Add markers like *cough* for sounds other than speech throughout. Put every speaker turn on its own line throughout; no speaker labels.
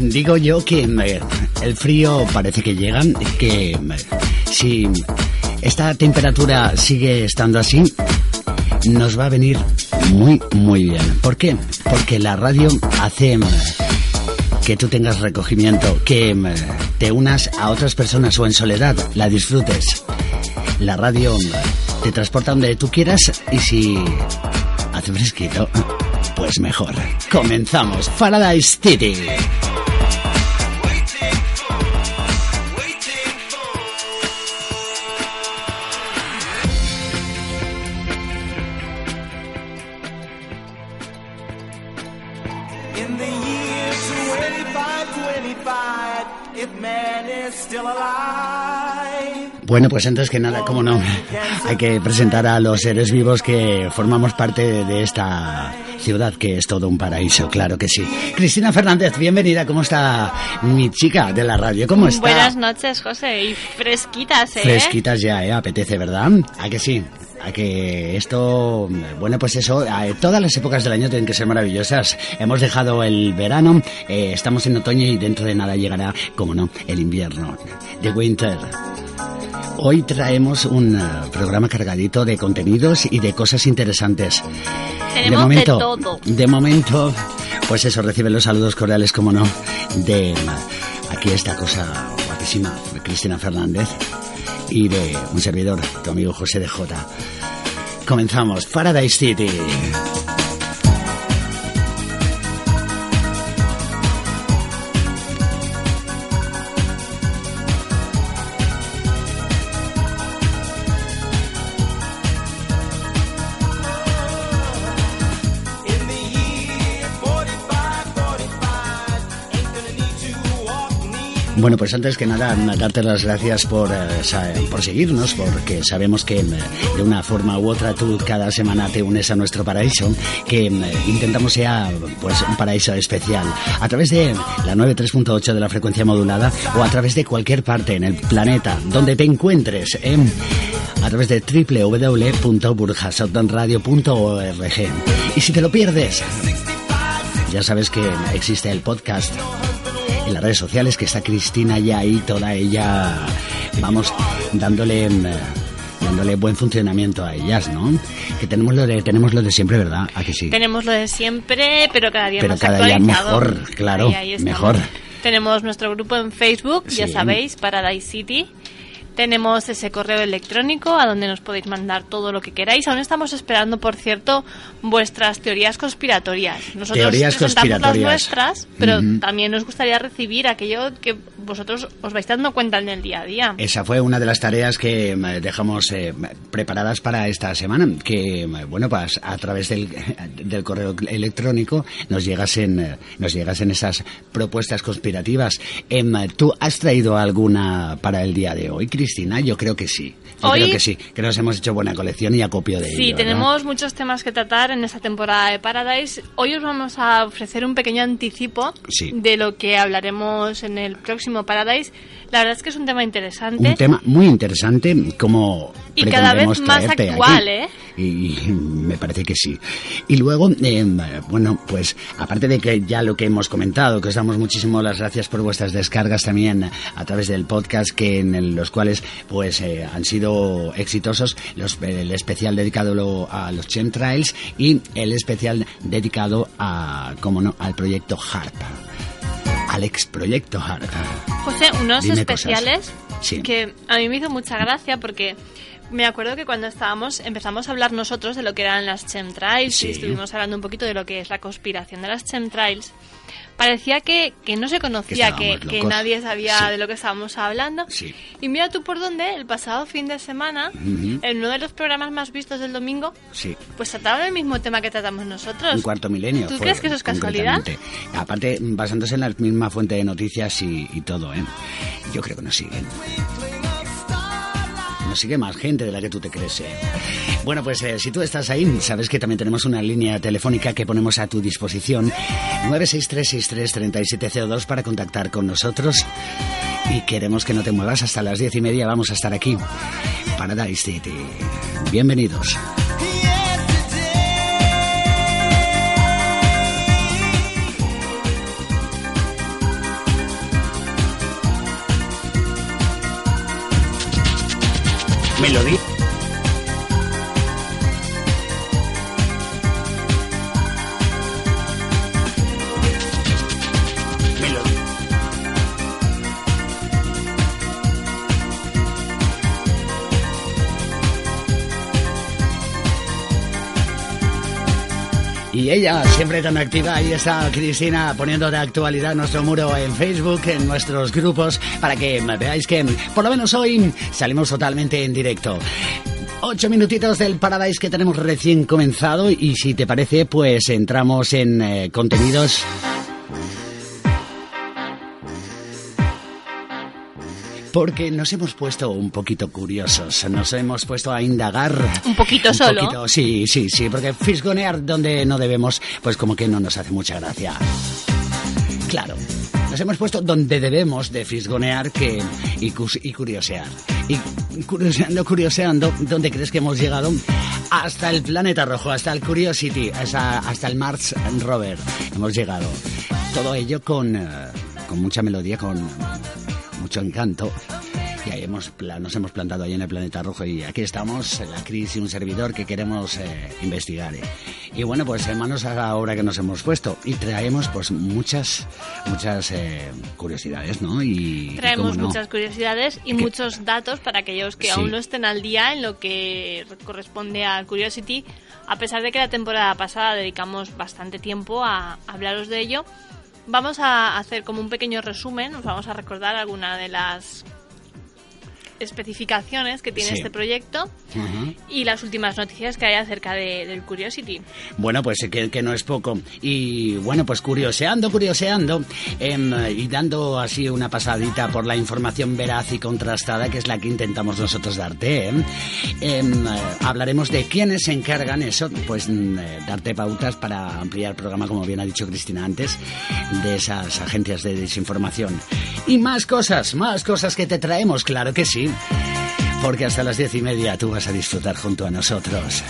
Digo yo que eh, el frío parece que llega, que eh, si esta temperatura sigue estando así, nos va a venir muy, muy bien. ¿Por qué? Porque la radio hace eh, que tú tengas recogimiento, que te unas a otras personas o en soledad la disfrutes. La radio te transporta donde tú quieras y si hace fresquito, pues mejor. Comenzamos. Paradise City. Bueno, pues antes que nada, como no, hay que presentar a los seres vivos que formamos parte de esta ciudad que es todo un paraíso, claro que sí. Cristina Fernández, bienvenida, ¿cómo está mi chica de la radio? ¿Cómo está?
Buenas noches, José, y fresquitas, ¿eh?
Fresquitas ya, ¿eh? Apetece, ¿verdad? ¿A que sí? a que esto, bueno, pues eso, todas las épocas del año tienen que ser maravillosas. Hemos dejado el verano, eh, estamos en otoño y dentro de nada llegará, como no, el invierno, The Winter. Hoy traemos un eh, programa cargadito de contenidos y de cosas interesantes.
de momento, todo.
De momento, pues eso, recibe los saludos cordiales, como no, de aquí esta cosa guapísima, de Cristina Fernández y de un servidor, tu amigo José de Jota. Comenzamos, Paradise City. Bueno, pues antes que nada, darte las gracias por, eh, por seguirnos, porque sabemos que mm, de una forma u otra tú cada semana te unes a nuestro paraíso, que mm, intentamos sea pues un paraíso especial, a través de la 93.8 de la frecuencia modulada o a través de cualquier parte en el planeta donde te encuentres, ¿eh? a través de www.burjasotdanradio.org. Y si te lo pierdes, ya sabes que existe el podcast en las redes sociales, que está Cristina ya ahí, toda ella, vamos, dándole mm, dándole buen funcionamiento a ellas, ¿no? Que tenemos lo de, tenemos lo de siempre, ¿verdad? ¿A que sí?
Tenemos lo de siempre, pero cada día
pero
más
cada día mejor, claro, mejor.
Tenemos nuestro grupo en Facebook, ya sabéis, Paradise City. Tenemos ese correo electrónico a donde nos podéis mandar todo lo que queráis. Aún estamos esperando, por cierto, vuestras teorías conspiratorias. Nosotros
teorías
presentamos las nuestras, pero también nos gustaría recibir aquello que vosotros os vais dando cuenta en el día a día.
Esa fue una de las tareas que dejamos eh, preparadas para esta semana, que bueno, pues a través del, *laughs* del correo electrónico nos llegasen eh, nos llegasen esas propuestas conspirativas. ¿Tú has traído alguna para el día de hoy, Cris? Cristina? Yo creo que sí. Yo creo que sí, que nos hemos hecho buena colección y acopio de
Sí, tenemos muchos temas que tratar en esta temporada de Paradise. Hoy os vamos a ofrecer un pequeño anticipo de lo que hablaremos en el próximo Paradise. La verdad es que es un tema interesante.
Un tema muy interesante, como
y cada vez más actual, ¿eh?
Y, me parece que sí. Y luego, eh, bueno, pues aparte de que ya lo que hemos comentado, que os damos muchísimo las gracias por vuestras descargas también a través del podcast, que en los cuales pues eh, han sido exitosos, los, el especial dedicado a los chemtrails y el especial dedicado a, como no, al proyecto HARP al ex proyecto HARP.
José, unos especiales que a mí me hizo mucha gracia porque me acuerdo que cuando estábamos, empezamos a hablar nosotros de lo que eran las chemtrails y estuvimos hablando un poquito de lo que es la conspiración de las chemtrails. Parecía que, que no se conocía, que, que, nadie sabía de lo que estábamos hablando. Y mira tú por dónde, el pasado fin de semana, en uno de los programas más vistos del domingo, pues trataban el mismo tema que tratamos nosotros.
Un cuarto milenio.
¿Tú crees que eso es casualidad?
Aparte, basándose en la misma fuente de noticias y, y todo, ¿eh? Yo creo que nos siguen nos sigue más gente de la que tú te crees. ¿eh? Bueno, pues eh, si tú estás ahí, sabes que también tenemos una línea telefónica que ponemos a tu disposición. 963633702 para contactar con nosotros. Y queremos que no te muevas hasta las diez y media. Vamos a estar aquí. Paradise City. Bienvenidos. Melodía. Y ella, siempre tan activa, ahí está Cristina poniendo de actualidad nuestro muro en Facebook, en nuestros grupos, para que veáis que por lo menos hoy salimos totalmente en directo. Ocho minutitos del Paradise que tenemos recién comenzado y si te parece, pues entramos en eh, contenidos porque nos hemos puesto un poquito curiosos, nos hemos puesto a indagar.
Un poquito solo.
sí, sí, sí, porque fisgonear donde no debemos, pues como que no nos hace mucha gracia. Claro. Nos hemos puesto donde debemos de fisgonear que, y, y curiosear. Y curioseando, curioseando, ¿dónde crees que hemos llegado? Hasta el planeta rojo, hasta el Curiosity, hasta, hasta el Mars Rover. Hemos llegado. Todo ello con, eh, con mucha melodía, con mucho encanto. Y ahí hemos, nos hemos plantado ahí en el planeta rojo y aquí estamos, la Cris y un servidor que queremos eh, investigar. Eh. Y bueno, pues hermanos, ahora que nos hemos puesto y traemos pues muchas, muchas eh, curiosidades, ¿no? Y,
Traemos muchas curiosidades y muchos datos para aquellos que aún no estén al día en lo que corresponde a Curiosity, a pesar de que la temporada pasada dedicamos bastante tiempo a hablaros de ello vamos a hacer como un pequeño resumen, nos vamos a recordar alguna de las especificaciones que tiene este proyecto y las últimas noticias que hay acerca de, del Curiosity.
Bueno, pues que, que, no es poco. Y bueno, pues curioseando, curioseando em, y dando así una pasadita por la información veraz y contrastada que es la que intentamos nosotros darte. Em, em, hablaremos de quiénes se encargan eso, pues eh, darte pautas para ampliar el programa, como bien ha dicho Cristina antes, de esas agencias de desinformación. Y más cosas, más cosas que te traemos, claro que sí porque hasta las diez y media tú vas a disfrutar junto a nosotros.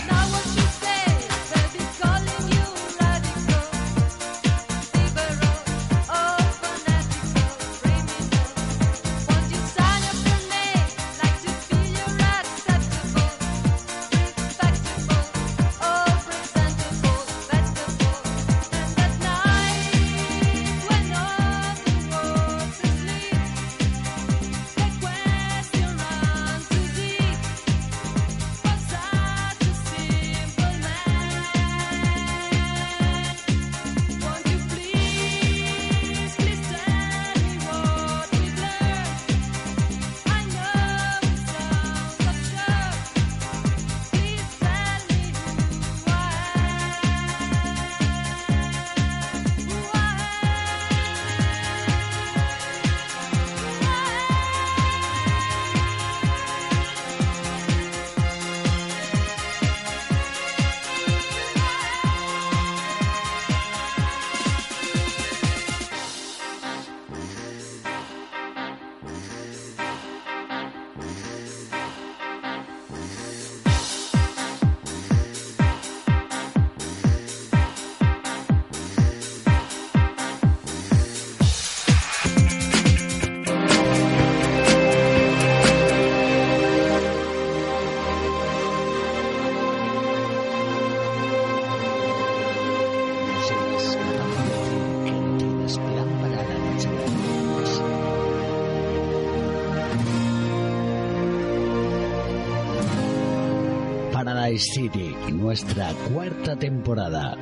City, nuestra cuarta temporada.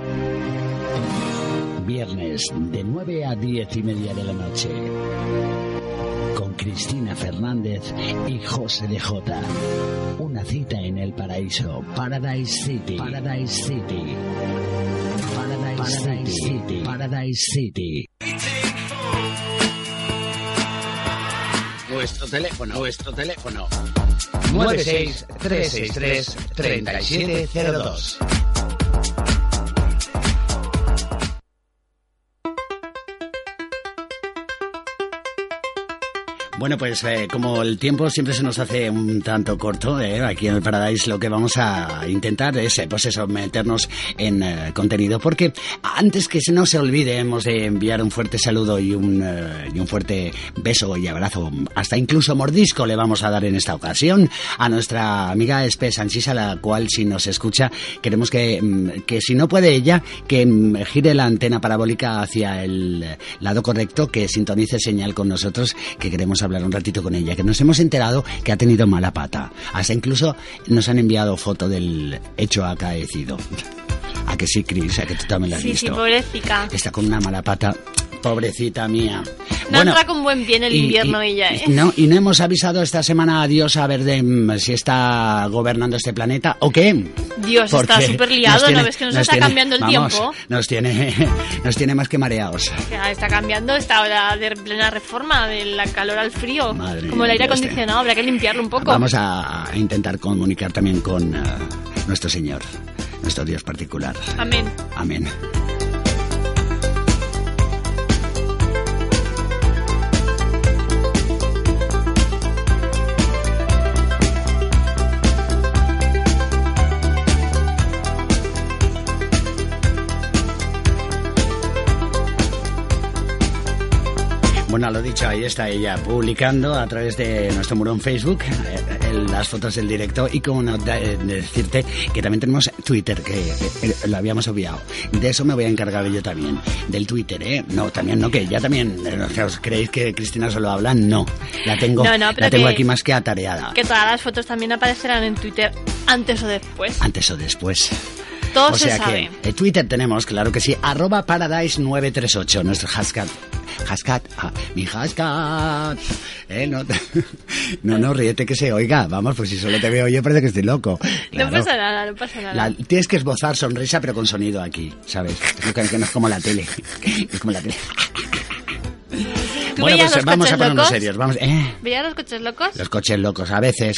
Viernes de 9 a 10 y media de la noche. Con Cristina Fernández y José de Jota. Una cita en el paraíso. Paradise City. Paradise City. Paradise, City. Paradise City.
Nuestro teléfono, nuestro teléfono. 963633702.
Bueno, pues eh, como el tiempo siempre se nos hace un tanto corto, eh, aquí en el Paradise lo que vamos a intentar es, eh, pues eso, meternos en contenido, porque antes que no se olvide, hemos de enviar un fuerte saludo y un, y un fuerte beso y abrazo, hasta incluso mordisco le vamos a dar en esta ocasión a nuestra amiga Espe Sanchis, la cual si nos escucha, queremos que, mm, que si no puede ella, que mm, gire la antena parabólica hacia el lado correcto, que sintonice señal con nosotros, que queremos hablar un ratito con ella, que nos hemos enterado que ha tenido mala pata. Hasta incluso nos han enviado foto del hecho acaecido. A que sí, Cris, a que tú también la has visto.
Sí, pobrecita.
Está con una mala pata. Pobrecita mía.
No entra con buen pie el invierno ella, ¿eh?
No, y no hemos avisado esta semana a Dios a ver de, si está gobernando este planeta o qué.
Dios, está súper liado, ¿no ves que nos, está cambiando el tiempo?
Nos tiene, *laughs* nos tiene más que mareados.
está cambiando esta hora de plena reforma, del calor al frío. como el aire acondicionado, habrá que limpiarlo un poco.
Vamos a intentar comunicar también con eh, nuestro Señor, nuestro Dios particular.
Amén.
Amén. Bueno, lo dicho, ahí está ella publicando a través de nuestro muro en Facebook eh, las fotos del directo y como eh, decirte que también tenemos Twitter, que eh, lo habíamos obviado. De eso me voy a encargar yo también, del Twitter, ¿eh? No, también no, que ya también, ¿os creéis que Cristina solo habla? No, la tengo, la tengo aquí más que atareada.
Que todas las fotos también aparecerán en Twitter antes o después.
Antes o después.
Todo o sea que
en Twitter tenemos, claro que sí, arroba paradise938, nuestro hashtag Hascat, ah, mi Hascat. Eh, no, *laughs* no, no, ríete que se oiga. Vamos, pues si solo te veo yo parece que estoy loco.
No pasa nada, no pasa nada.
tienes que esbozar sonrisa pero con sonido aquí, ¿sabes? Que no es como la tele. *laughs* Es como la tele.
Bueno, pues
vamos a ponernos serios. Vamos, ¿eh?
¿Veías los coches locos?
Los coches locos, a veces.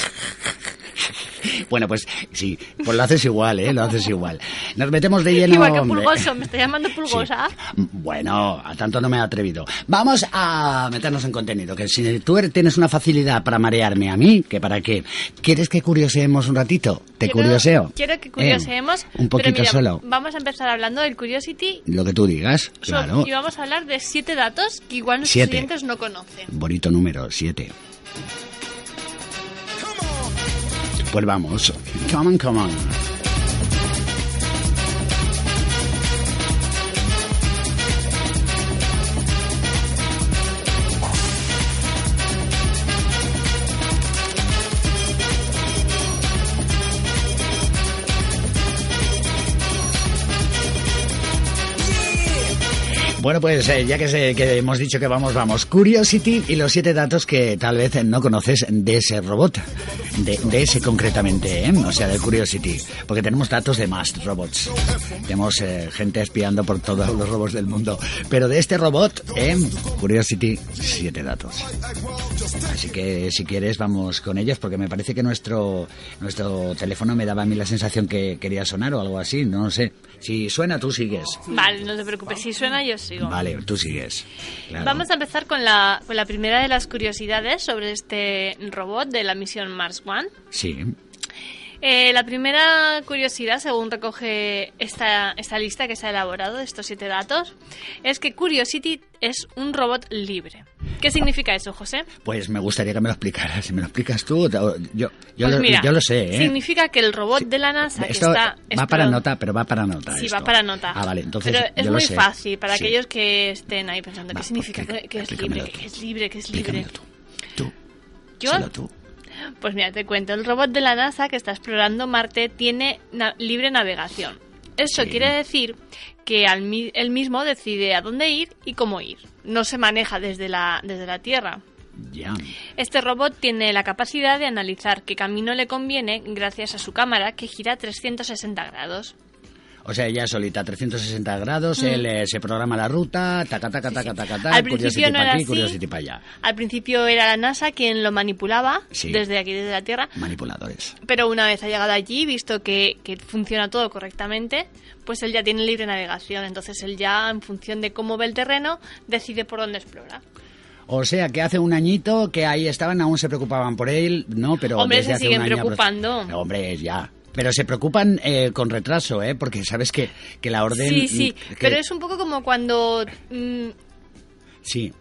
*laughs* Bueno, pues sí, pues lo haces igual, ¿eh? Lo haces igual. Nos metemos de lleno...
Igual que pulgoso, me está llamando *laughs* pulgosa.
Bueno, a tanto no me he atrevido. Vamos a meternos en contenido, que si tú tienes una facilidad para marearme a mí, que para qué. ¿Quieres que curioseemos un ratito? ¿Te curioseo?
Quiero que curioseemos.
un poquito solo.
Vamos a empezar hablando del Curiosity.
Lo que tú digas, claro.
Y vamos a hablar de siete datos que igual nuestros clientes no conocen.
Bonito número, siete. Pues vamos. Come on, come on. Bueno, pues eh, ya que, que, hemos dicho que vamos, vamos. Curiosity y los siete datos que tal vez no conoces de ese robot. De, ese concretamente, ¿eh? O sea, de Curiosity. Porque tenemos datos de más robots. Tenemos eh, gente espiando por todos los robots del mundo. Pero de este robot, ¿eh? Curiosity, siete datos. Así que si quieres vamos con ellos porque me parece que nuestro, nuestro teléfono me daba a mí la sensación que quería sonar o algo así. No sé. Si suena, tú sigues.
Vale, no te preocupes. Si suena, yo sigo.
Vale, tú sigues.
Vamos a empezar con la, con la primera de las curiosidades sobre este robot de la misión Mars One.
Sí.
Eh, la primera curiosidad, según recoge esta, esta lista que se ha elaborado de estos siete datos, es que Curiosity es un robot libre. ¿Qué significa eso, José?
Pues me gustaría que me lo explicaras. Si me lo explicas tú, yo, yo, pues lo, yo lo, sé. ¿eh?
Significa que el robot de la NASA que está...
Va para nota, pero va para nota.
Sí, va para nota.
Ah, vale, entonces
Pero es
muy
fácil para aquellos que estén ahí pensando, ¿qué significa que, es libre, que es libre, que es libre?
Tú. Tú.
¿Yo?
Solo tú.
Pues mira, te cuento, el robot de la NASA que está explorando Marte tiene libre navegación. Eso quiere decir que al él mismo decide a dónde ir y cómo ir. No se maneja desde la, desde la Tierra. Este robot tiene la capacidad de analizar qué camino le conviene gracias a su cámara que gira 360 grados.
O sea, ella solita, 360 grados, mm. él eh, se programa la ruta, taca, taca, taca, taca, taca,
Al principio no era aquí, allá. Al principio era la NASA quien lo manipulaba desde aquí, desde la Tierra.
Manipuladores.
Pero una vez ha llegado allí, visto que, que funciona todo correctamente, pues él ya tiene libre navegación. Entonces él ya, en función de cómo ve el terreno, decide por dónde explora.
O sea, que hace un añito que ahí estaban, aún se preocupaban por él, ¿no? Pero
hombre,
se
siguen preocupando.
hombre, ya. Pero se preocupan eh, con retraso, ¿eh? Porque sabes que, que la orden...
Sí, sí, pero es un poco como cuando... Mm,
sí,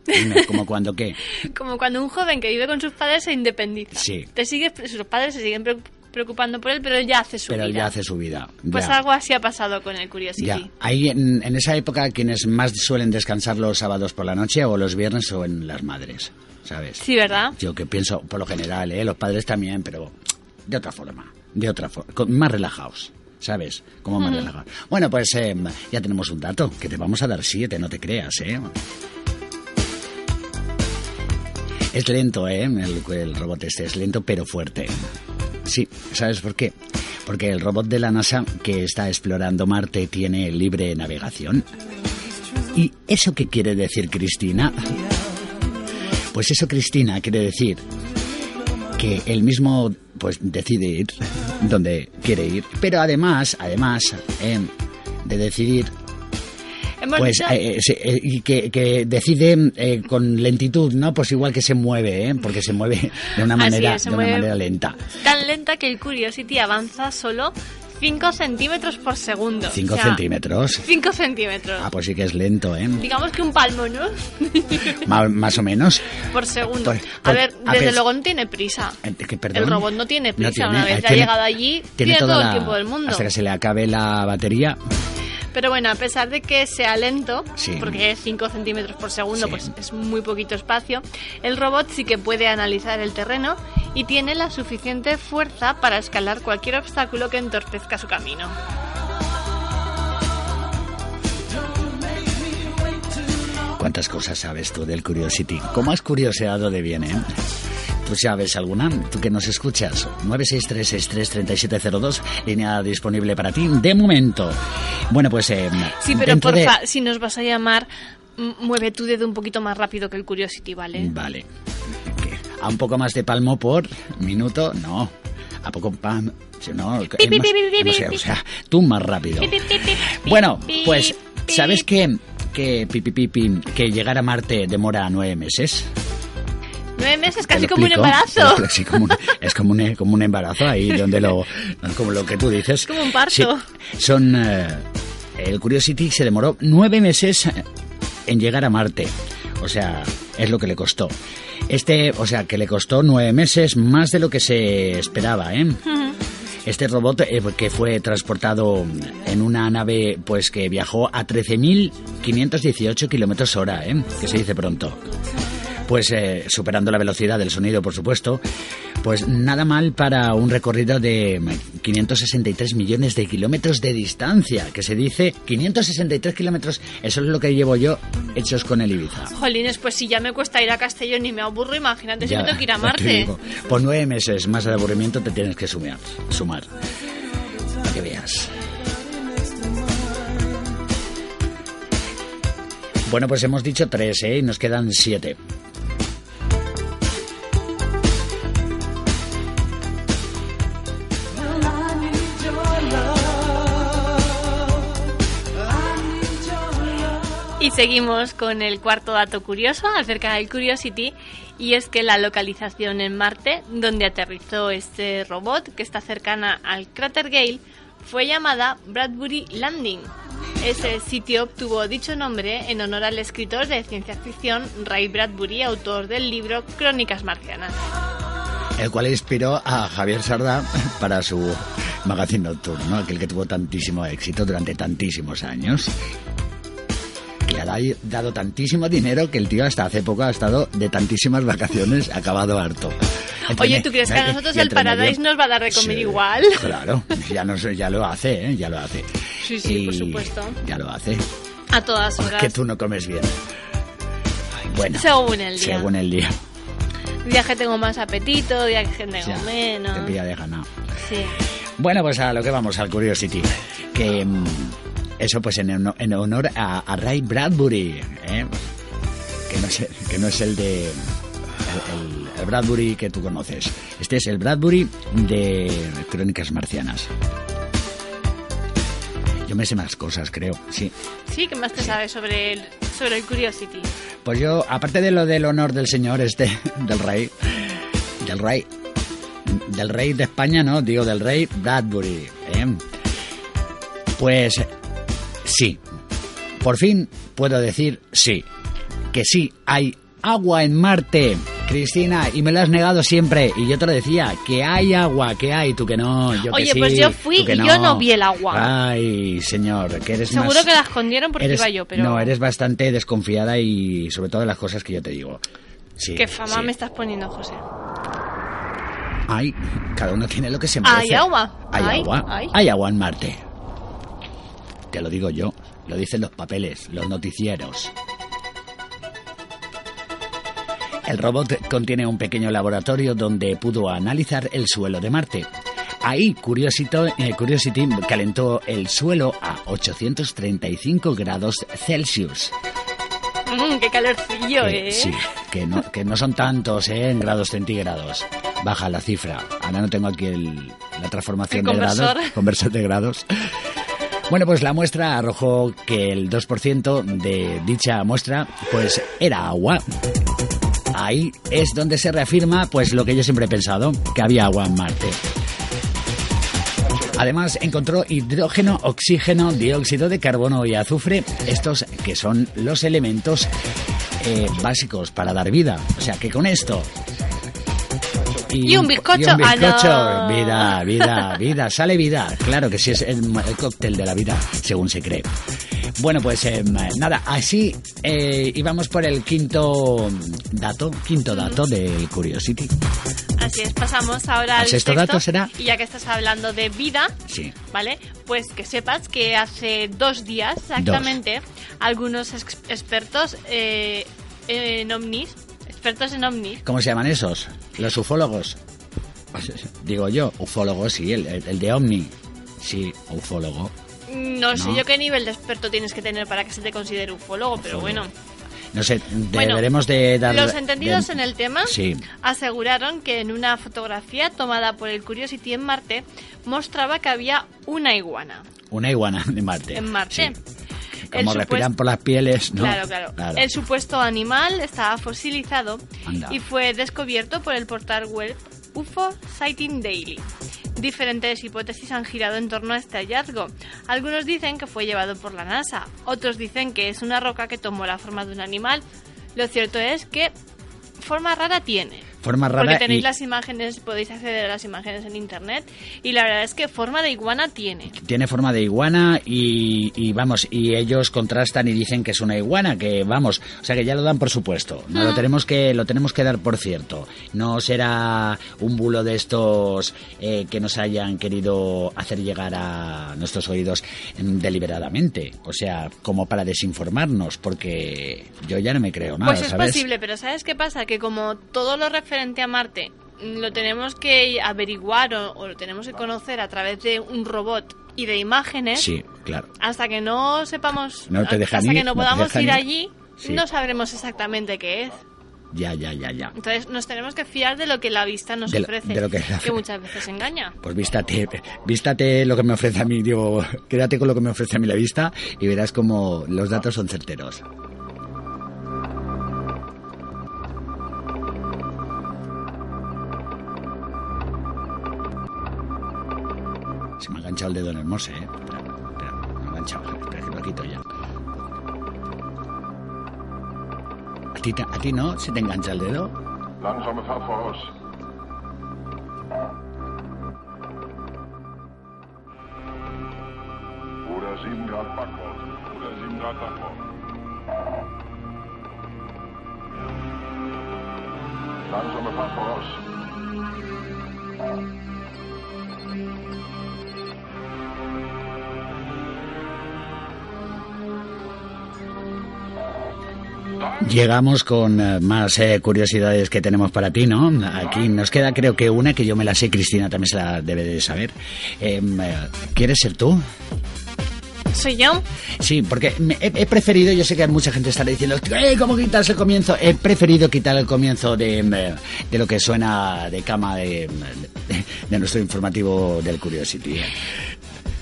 como cuando qué. *laughs*
como cuando un joven que vive con sus padres se independiza.
Sí.
Te sigues, sus padres se siguen preocupando por él, pero él ya hace su
vida.
Pero
él ya hace su vida.
Pues algo así ha pasado con el Curiosity.
Ya. Ahí en, en, esa época quienes más suelen descansar los sábados por la noche o los viernes o en las madres, ¿sabes?
Sí, ¿verdad?
Yo que pienso, por lo general, ¿eh? los padres también, pero de otra forma, de otra forma, más relajados. ¿Sabes? Como más relajados. Bueno, pues eh, ya tenemos un dato, que te vamos a dar siete, no te creas, ¿eh? Es lento, ¿eh? El, el robot este es lento pero fuerte. Sí, ¿sabes por qué? Porque el robot de la NASA que está explorando Marte tiene libre navegación. ¿Y eso qué quiere decir, Cristina? Pues eso, Cristina, quiere decir que él mismo pues decide ir donde quiere ir, pero además, además eh, de decidir pues eh, eh, y que, decide eh, con lentitud, ¿no? Pues igual que se mueve, ¿eh? Porque se mueve de una manera, de una manera lenta.
Tan lenta que el Curiosity avanza solo 5 centímetros por segundo.
5 centímetros.
5 centímetros.
Ah, pues sí que es lento, ¿eh?
Digamos que un palmo, ¿no? *laughs*
más, o menos.
Por segundo. A ver, desde luego no tiene prisa. el robot no tiene prisa. Una vez ya ha llegado allí, tiene, todo el tiempo del mundo.
Hasta que se le acabe la batería.
Pero bueno, a pesar de que sea lento, porque es 5 centímetros por segundo, pues es muy poquito espacio, el robot sí que puede analizar el terreno y tiene la suficiente fuerza para escalar cualquier obstáculo que entorpezca su camino.
¿Cuántas cosas sabes tú del Curiosity? ¿Cómo has curioseado de bien, eh? ¿Tú sabes alguna? ¿Tú que nos escuchas? 963633702, línea disponible para ti de momento. Bueno, pues... Eh,
sí, pero porfa, si nos vas a llamar, mueve tu dedo un poquito más rápido que el Curiosity, ¿vale?
Vale. ¿A un poco más de palmo por minuto? No. ¿A poco pam? Si no, o sea, tú más rápido. Bueno, pues, ¿sabes qué? Que, que llegar a Marte demora nueve meses.
Nueve meses, casi como un embarazo.
Es, como, un, como un embarazo ahí *laughs* donde lo, como lo que tú dices.
Como un parto.
son, eh, el Curiosity se demoró nueve meses en llegar a Marte. O sea, es lo que le costó. Este, o sea, que le costó nueve meses más de lo que se esperaba, ¿eh? Este robot eh, que fue transportado en una nave pues que viajó a 13.518 kilómetros hora, ¿eh? que se dice pronto pues eh, superando la velocidad del sonido, por supuesto, pues nada mal para un recorrido de 563 millones de kilómetros de distancia, que se dice 563 kilómetros, eso es lo que llevo yo hechos con el Ibiza.
Jolines, pues si ya me cuesta ir a Castellón y me aburro, imagínate si me tengo que ir a Marte.
Por nueve meses más de aburrimiento te tienes que sumar, sumar para que veas. Bueno, pues hemos dicho tres, ¿eh? Y nos quedan siete.
Seguimos con el cuarto dato curioso acerca del Curiosity y es que la localización en Marte, donde aterrizó este robot que está cercana al cráter Gale, fue llamada Bradbury Landing. Ese sitio obtuvo dicho nombre en honor al escritor de ciencia ficción Ray Bradbury, autor del libro Crónicas Marcianas.
El cual inspiró a Javier Sarda *laughs* para su magazine nocturno, aquel que tuvo tantísimo éxito durante tantísimos años le ha dado tantísimo dinero que el tío hasta hace poco ha estado de tantísimas vacaciones acabado harto.
Oye, ¿tú crees que a nosotros el Paradise nos va a dar de comer igual?
Claro, ya, no, ya lo hace, ¿eh? Ya lo hace.
Sí, sí, por supuesto.
Ya lo hace.
A todas horas.
Que tú no comes bien. Bueno,
según el día.
Según el día.
Día que tengo más apetito, día que tengo menos.
Te pilla de ganado.
Sí.
Bueno, pues a lo que vamos, al Curiosity. Que mm, eso pues en, honor a, Ray Bradbury, ¿eh? que, no es, que no es el de... El, el, Bradbury que tú conoces. Este es el Bradbury de Crónicas Marcianas. Yo me sé más cosas, creo, sí.
Sí, ¿qué más te sabes sobre el, sobre el Curiosity?
Pues yo, aparte de lo del honor del señor este, *laughs* del rey, del rey, del rey de España, no, digo del rey Bradbury, ¿eh? pues sí, por fin puedo decir sí, que sí hay agua en Marte. Cristina, y me lo has negado siempre. Y yo te lo decía, que hay agua, que hay, tú que no, yo
Oye,
que
pues yo fui y yo no vi el agua.
Ay, señor, que eres
Seguro que la escondieron porque iba yo, pero...
No, eres bastante desconfiada y sobre todo de las cosas que yo te digo. Sí,
Qué fama me estás poniendo, José.
Ay, cada uno tiene lo que se merece.
Hay agua.
Hay, agua. Hay agua en Marte. Te lo digo yo, lo dicen los papeles, los noticieros. El robot contiene un pequeño laboratorio donde pudo analizar el suelo de Marte. Ahí Curiosity, eh, Curiosity calentó el suelo a 835 grados Celsius.
Mm, ¡Qué calorcillo, eh!
Sí, que no, que no son tantos, ¿eh? En grados centígrados. Baja la cifra. Ahora no tengo aquí la transformación de grados. Conversor de grados. Bueno, pues la muestra arrojó que el 2% de dicha muestra pues era agua. Ahí es donde se reafirma pues lo que yo siempre he pensado, que había agua en Marte. Además encontró hidrógeno, oxígeno, dióxido de carbono y azufre, estos que son los elementos eh, básicos para dar vida. O sea que con esto
y, un bizcocho. Y
un bizcocho. Vida, vida, vida. Sale vida. Claro que sí, es el, cóctel de la vida, según se cree. Bueno, pues eh, nada, así eh, íbamos por el quinto dato, quinto dato del Curiosity.
Así es, pasamos ahora al
sexto, dato será.
Y ya que estás hablando de vida,
sí.
¿vale? Pues que sepas que hace dos días exactamente algunos expertos eh, en ovnis expertos en ovnis.
¿Cómo se llaman esos? Los ufólogos. Digo yo, ufólogo, sí, el, el de ovni. Sí, ufólogo.
No, sé yo qué nivel de experto tienes que tener para que se te considere ufólogo, pero bueno.
No sé, deberemos de dar...
Los entendidos en el tema aseguraron que en una fotografía tomada por el Curiosity en Marte mostraba que había una iguana.
Una iguana de Marte.
En Marte.
Como respiran por las pieles, ¿no?
Claro, claro, El supuesto animal estaba fosilizado y fue descubierto por el portal web UFO Sighting Daily. Diferentes hipótesis han girado en torno a este hallazgo. Algunos dicen que fue llevado por la NASA, otros dicen que es una roca que tomó la forma de un animal. Lo cierto es que forma rara tiene
forma rara.
Porque tenéis las imágenes, podéis acceder a las imágenes en internet y la verdad es que forma de iguana tiene.
Tiene forma de iguana y, vamos, y ellos contrastan y dicen que es una iguana, que vamos, o sea que ya lo dan por supuesto. No lo ah. tenemos que lo tenemos que dar por cierto. No será un bulo de estos eh, que nos hayan querido hacer llegar a nuestros oídos deliberadamente, o sea, como para desinformarnos, porque yo ya no me creo nada.
Pues es posible, pero ¿sabes qué pasa? Que como todo lo referente a Marte lo tenemos que averiguar o, lo tenemos que conocer a través de un robot y de imágenes.
Sí, claro.
Hasta que no sepamos, hasta que no podamos ir allí, no sabremos exactamente qué es.
Ya, ya, ya, ya.
Entonces nos tenemos que fiar de lo que la vista nos ofrece, que, *laughs* muchas veces engaña.
Pues vístate, vístate lo que me ofrece a mí, digo, *laughs* quédate con lo que me ofrece a mí la vista y verás como los datos son certeros. Enganchado el dedo en el morse, ¿eh? Espera, espera, me ha enganchado. Espera que lo quito ya. ¿A ti, ¿A ti no? ¿Se te engancha el dedo?
Langsame Fahrt voraus.
Llegamos con eh, más eh, curiosidades que tenemos para ti, ¿no? Aquí nos queda creo que una que yo me la sé, Cristina también se la debe de saber. Em, eh, ¿Quieres ser tú?
¿Soy yo?
Sí, porque he, preferido, yo sé que mucha gente estará diciendo, ¿cómo quitas el comienzo? He preferido quitar el comienzo de, em, de lo que suena de cama de, de, nuestro informativo del Curiosity.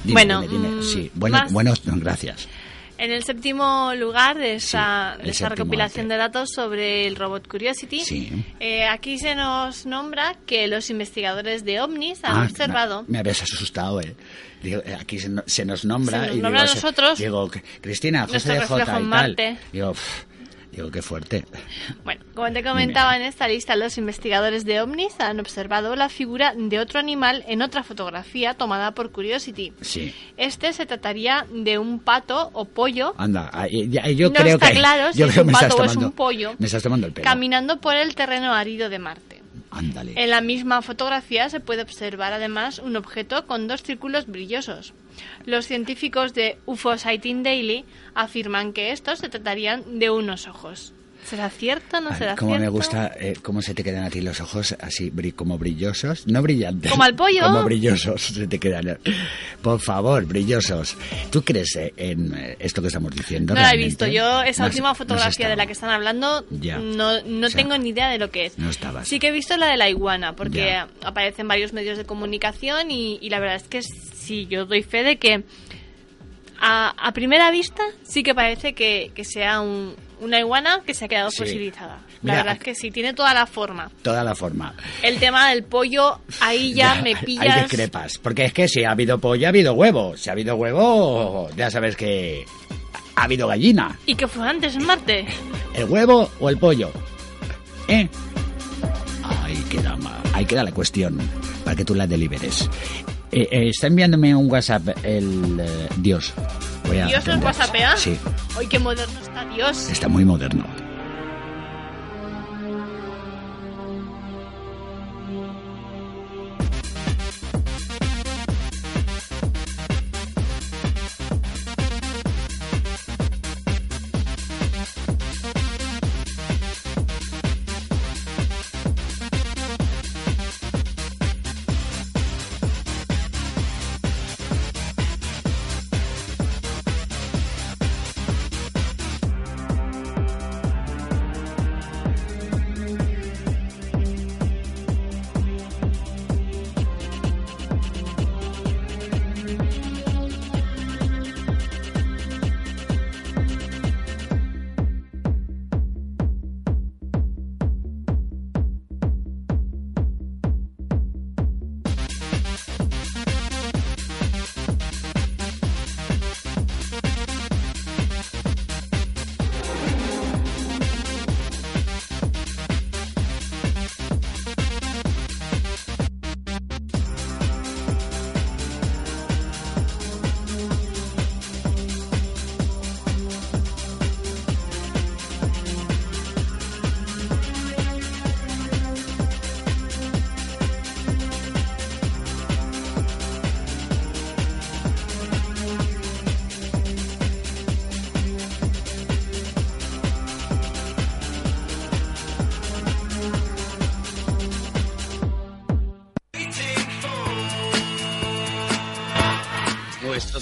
bueno,
sí, bueno, bueno, gracias.
En el séptimo lugar de esa, recopilación de datos sobre el robot Curiosity, eh, aquí se nos nombra que los investigadores de OVNIS han ah, observado...
Me, habías asustado, ¿eh? eh aquí se, nos nombra...
Se nos nombra a nosotros...
Digo, Cristina, José de J y tal. Digo, Digo, qué fuerte.
Bueno, como te comentaba en esta lista, los investigadores de OVNIS han observado la figura de otro animal en otra fotografía tomada por Curiosity.
Sí.
Este se trataría de un pato o pollo.
Anda, yo no creo
está
que...
claro si es un pato o es un pollo.
Me estás tomando el pelo.
Caminando por el terreno árido de Marte. En la misma fotografía se puede observar además un objeto con dos círculos brillosos. Los científicos de UFO Sighting Daily afirman que estos se tratarían de unos ojos. ¿Será cierto o no será
cómo
cierto?
me gusta eh, cómo se te quedan a ti los ojos así como brillosos, no brillantes.
Como al pollo.
Como brillosos se te quedan. Por favor, brillosos. ¿Tú crees eh, en eh, esto que estamos diciendo?
No la he visto. Yo esa última fotografía de la que están hablando no, no tengo ni idea de lo que es.
No estabas.
Sí que he visto la de la iguana porque aparecen varios medios de comunicación y, y la verdad es que sí, yo doy fe de que a, primera vista sí que parece que, sea una iguana que se ha quedado fosilizada. La verdad es que sí, tiene toda la forma.
Toda la forma.
El tema del pollo, ahí *laughs* ya, me pillas.
Hay discrepas. Porque es que si ha habido pollo, ha habido huevo. Si ha habido huevo, ya sabes que ha habido gallina.
¿Y qué fue antes en Marte?
¿El huevo o el pollo? ¿Eh? Ahí queda, ahí queda la cuestión, para que tú la deliberes. Eh, eh, está enviándome un WhatsApp el eh, Dios.
Voy a ¿Dios WhatsApp,
Sí.
Hoy qué moderno está Dios.
Está muy moderno.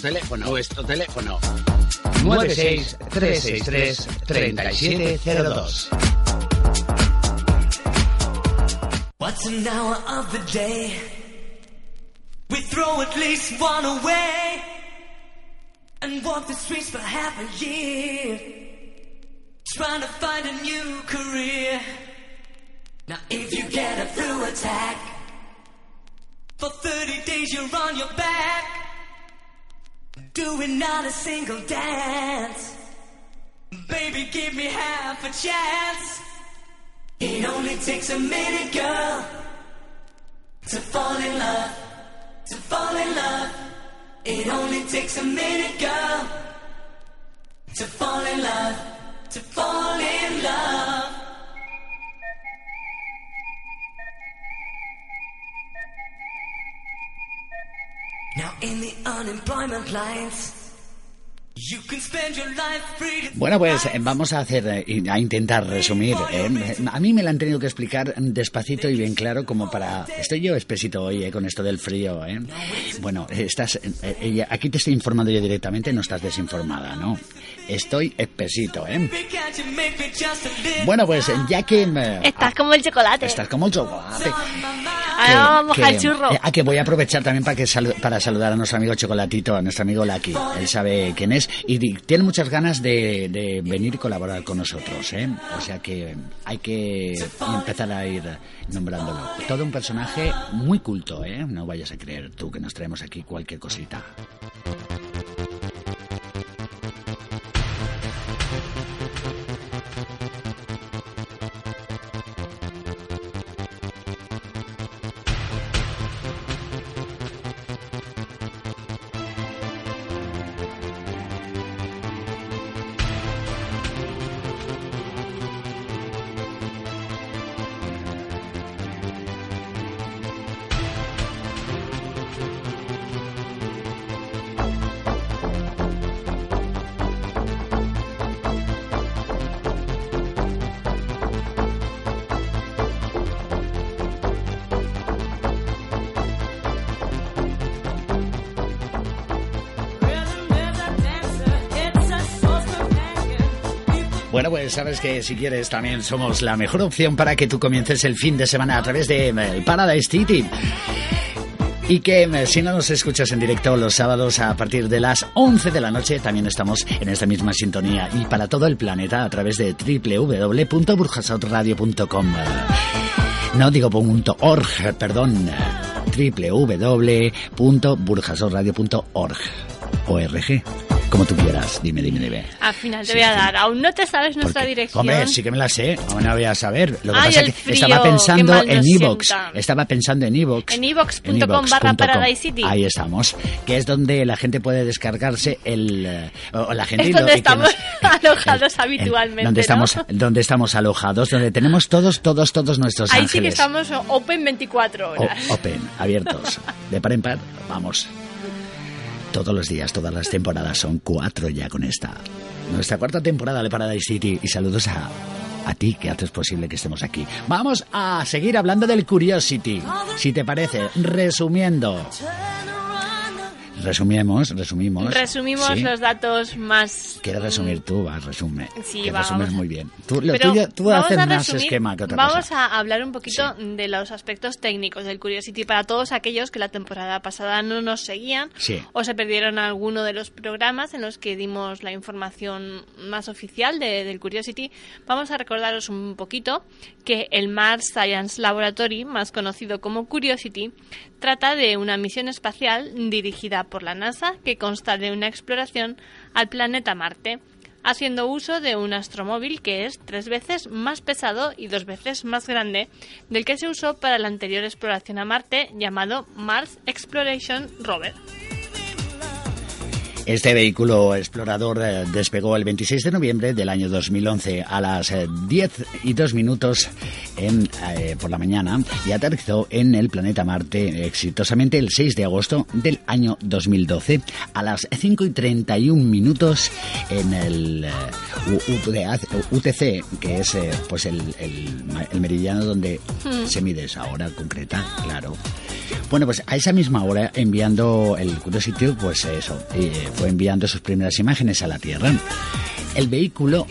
Teléfono, nuestro teléfono.
96-363-3702.
What's an hour of the day? We throw at least one away and walk the streets for half a year. Trying to find a new career. Now, if you get a flu attack, not a single dance. Baby, give me half a chance. It only takes a minute, girl, to fall in love, to fall in love. It only takes a minute, girl, to fall in love, to fall in love.
Now in the unemployment lines Bueno, pues eh, vamos a hacer, eh, a intentar resumir. ¿eh? A mí me la han tenido que explicar despacito y bien claro, como para. Estoy yo espesito hoy con esto del frío. ¿eh? Bueno, estás, aquí te estoy informando yo directamente, no estás desinformada, ¿no? Estoy espesito, ¿eh? Bueno, pues ya que.
Estás como el chocolate.
Estás como el chocolate.
Ah, vamos al churro.
a que voy a aprovechar también para, que para saludar a nuestro amigo Chocolatito, a nuestro amigo Lucky. Él sabe quién es y tiene muchas ganas de, venir y colaborar con nosotros. ¿eh? O sea que hay que empezar a ir nombrándolo. Todo un personaje muy culto, ¿eh? No vayas a creer tú que nos traemos aquí cualquier cosita. Sabes que si quieres también somos la mejor opción para que tú comiences el fin de semana a través de eh, Paradise City. Y que eh, si no nos escuchas en directo los sábados a partir de las 11 de la noche, también estamos en esta misma sintonía y para todo el planeta a través de www.burjasoutradio.com. No digo .org, perdón, www.burjasoutradio.org. ORG como tú quieras. Dime, dime, dime.
Al final te voy a dar. Aún no te sabes nuestra dirección.
Hombre, sí que me la sé. Aún la voy a saber. Lo que pasa es que estaba pensando en Evox. Estaba pensando en Evox.
En evox.com barra Paradise City.
Ahí estamos. Que es donde la gente puede descargarse el... Eh, o la gente
es donde estamos alojados habitualmente,
donde estamos Donde estamos alojados, donde tenemos todos, todos, todos nuestros
Ahí
ángeles.
sí que estamos open 24 horas.
open, abiertos. De par en par, vamos todos los días, todas las temporadas. Son cuatro ya con esta. Nuestra cuarta temporada de Paradise City. Y saludos a, a ti que haces posible que estemos aquí. Vamos a seguir hablando del Curiosity. Si te parece, resumiendo. Resumimos, resumimos.
Resumimos los datos más.
¿Quieres resumir tú? Vas, resume. Sí, que resumes muy bien. Tú, lo tú haces más esquema que otra
Vamos a hablar un poquito de los aspectos técnicos del Curiosity para todos aquellos que la temporada pasada no nos seguían o se perdieron alguno de los programas en los que dimos la información más oficial de, del Curiosity. Vamos a recordaros un poquito que el Mars Science Laboratory, más conocido como Curiosity, trata de una misión espacial dirigida por la NASA que consta de una exploración al planeta Marte, haciendo uso de un astromóvil que es tres veces más pesado y dos veces más grande del que se usó para la anterior exploración a Marte llamado Mars Exploration Rover.
Este vehículo explorador eh, despegó el 26 de noviembre del año 2011 a las 10 eh, y 2 minutos en, eh, por la mañana y aterrizó en el planeta Marte exitosamente el 6 de agosto del año 2012 a las 5 y 31 minutos en el UTC, que es pues el, meridiano donde hmm. se mide esa hora concreta, claro. Bueno, pues a esa misma hora, enviando el Curiosity, pues eso, fue enviando sus primeras imágenes a la Tierra. El vehículo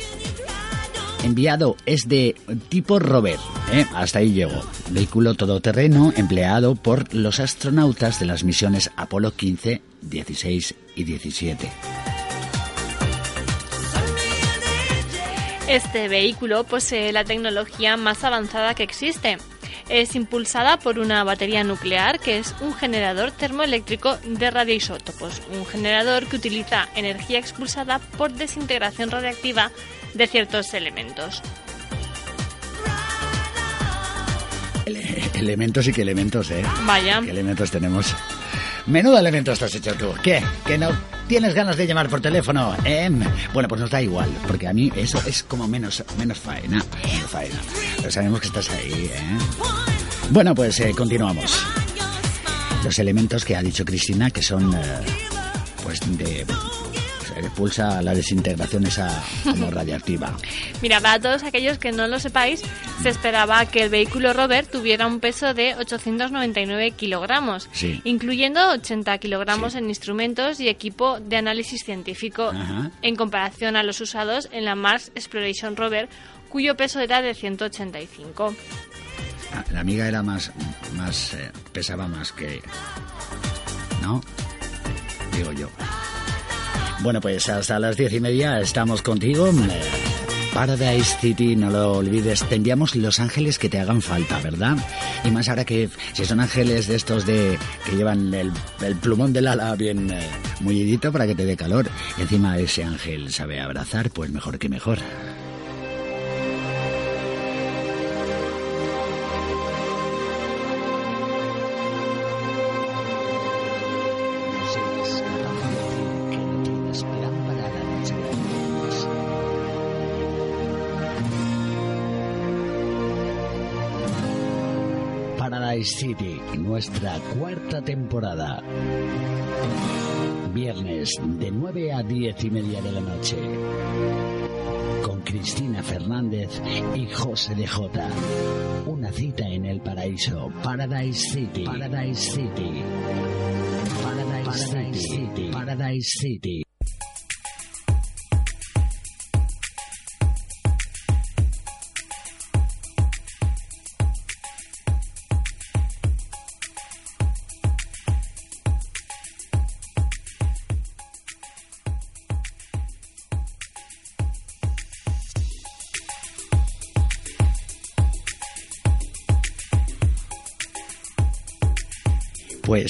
enviado es de tipo rover. ¿eh? Hasta ahí llegó. Vehículo todoterreno empleado por los astronautas de las misiones Apolo 15, 16 y 17.
Este vehículo posee la tecnología más avanzada que existe, es impulsada por una batería nuclear que es un generador termoeléctrico de radioisótopos, un generador que utiliza energía expulsada por desintegración radiactiva de ciertos elementos.
elementos y qué elementos, ¿eh?
Vaya.
¿Qué elementos tenemos? Menudo elemento estás hecho tú. ¿Qué? ¿Que no tienes ganas de llamar por teléfono? Eh? Bueno, pues nos da igual, porque a mí eso es como menos, menos faena. Menos faena. Pero sabemos que estás ahí, ¿eh? Bueno, pues eh, continuamos. Los elementos que ha dicho Cristina, que son... Eh, pues de expulsa la desintegración esa como radiactiva. *laughs*
Mira, para todos aquellos que no lo sepáis, se esperaba que el vehículo rover tuviera un peso de 899 kilogramos, incluyendo 80 kilogramos en instrumentos y equipo de análisis científico, en comparación a los usados en la Mars Exploration Rover, cuyo peso era de 185.
Ah, la amiga era más, más eh, pesaba más que, ¿no? Digo yo. Bueno, pues hasta las diez y media estamos contigo. Paradise City, no lo olvides, te enviamos los ángeles que te hagan falta, ¿verdad? Y más ahora que si son ángeles de estos de que llevan el, plumón del ala bien eh, mullidito para que te dé calor, y encima ese ángel sabe abrazar, pues mejor que mejor. Nuestra cuarta temporada. Viernes de 9 a 10 y media de la noche. Con Cristina Fernández y José de Jota. Una cita en el paraíso. Paradise City. Paradise City. Paradise, City. Paradise City.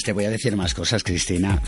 Te voy a decir más cosas, Cristina.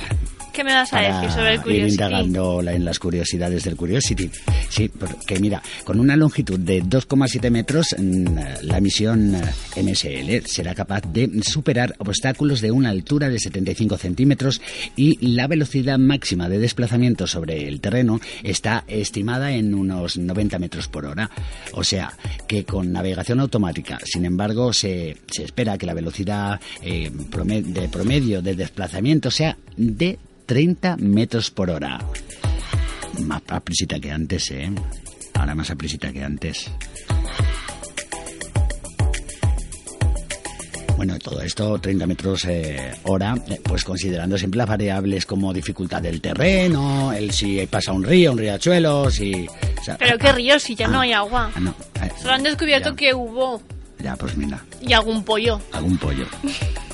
¿Qué me vas a decir sobre el Curiosity?
Ir indagando en las curiosidades del Curiosity. Sí, porque mira, con una longitud de 2,7 metros, mm, la misión eh, MSL será capaz de superar obstáculos de una altura de 75 centímetros y la velocidad máxima de desplazamiento sobre el terreno está estimada en unos 90 metros por hora. O sea, que con navegación automática, sin embargo, se, se espera que la velocidad eh, de promedio de desplazamiento sea de 30 metros por hora. Más aprisita que antes, ¿eh? Ahora más aprisita que antes. Bueno, todo esto, 30 metros eh, hora, eh, pues considerando siempre las variables como dificultad del terreno, el si pasa un río, un riachuelo, si...
Pero qué río si ya no ah, hay agua. Ah, no, eh, Solo han descubierto que hubo...
Ya, pues mira.
Y algún pollo.
Algún pollo. *laughs*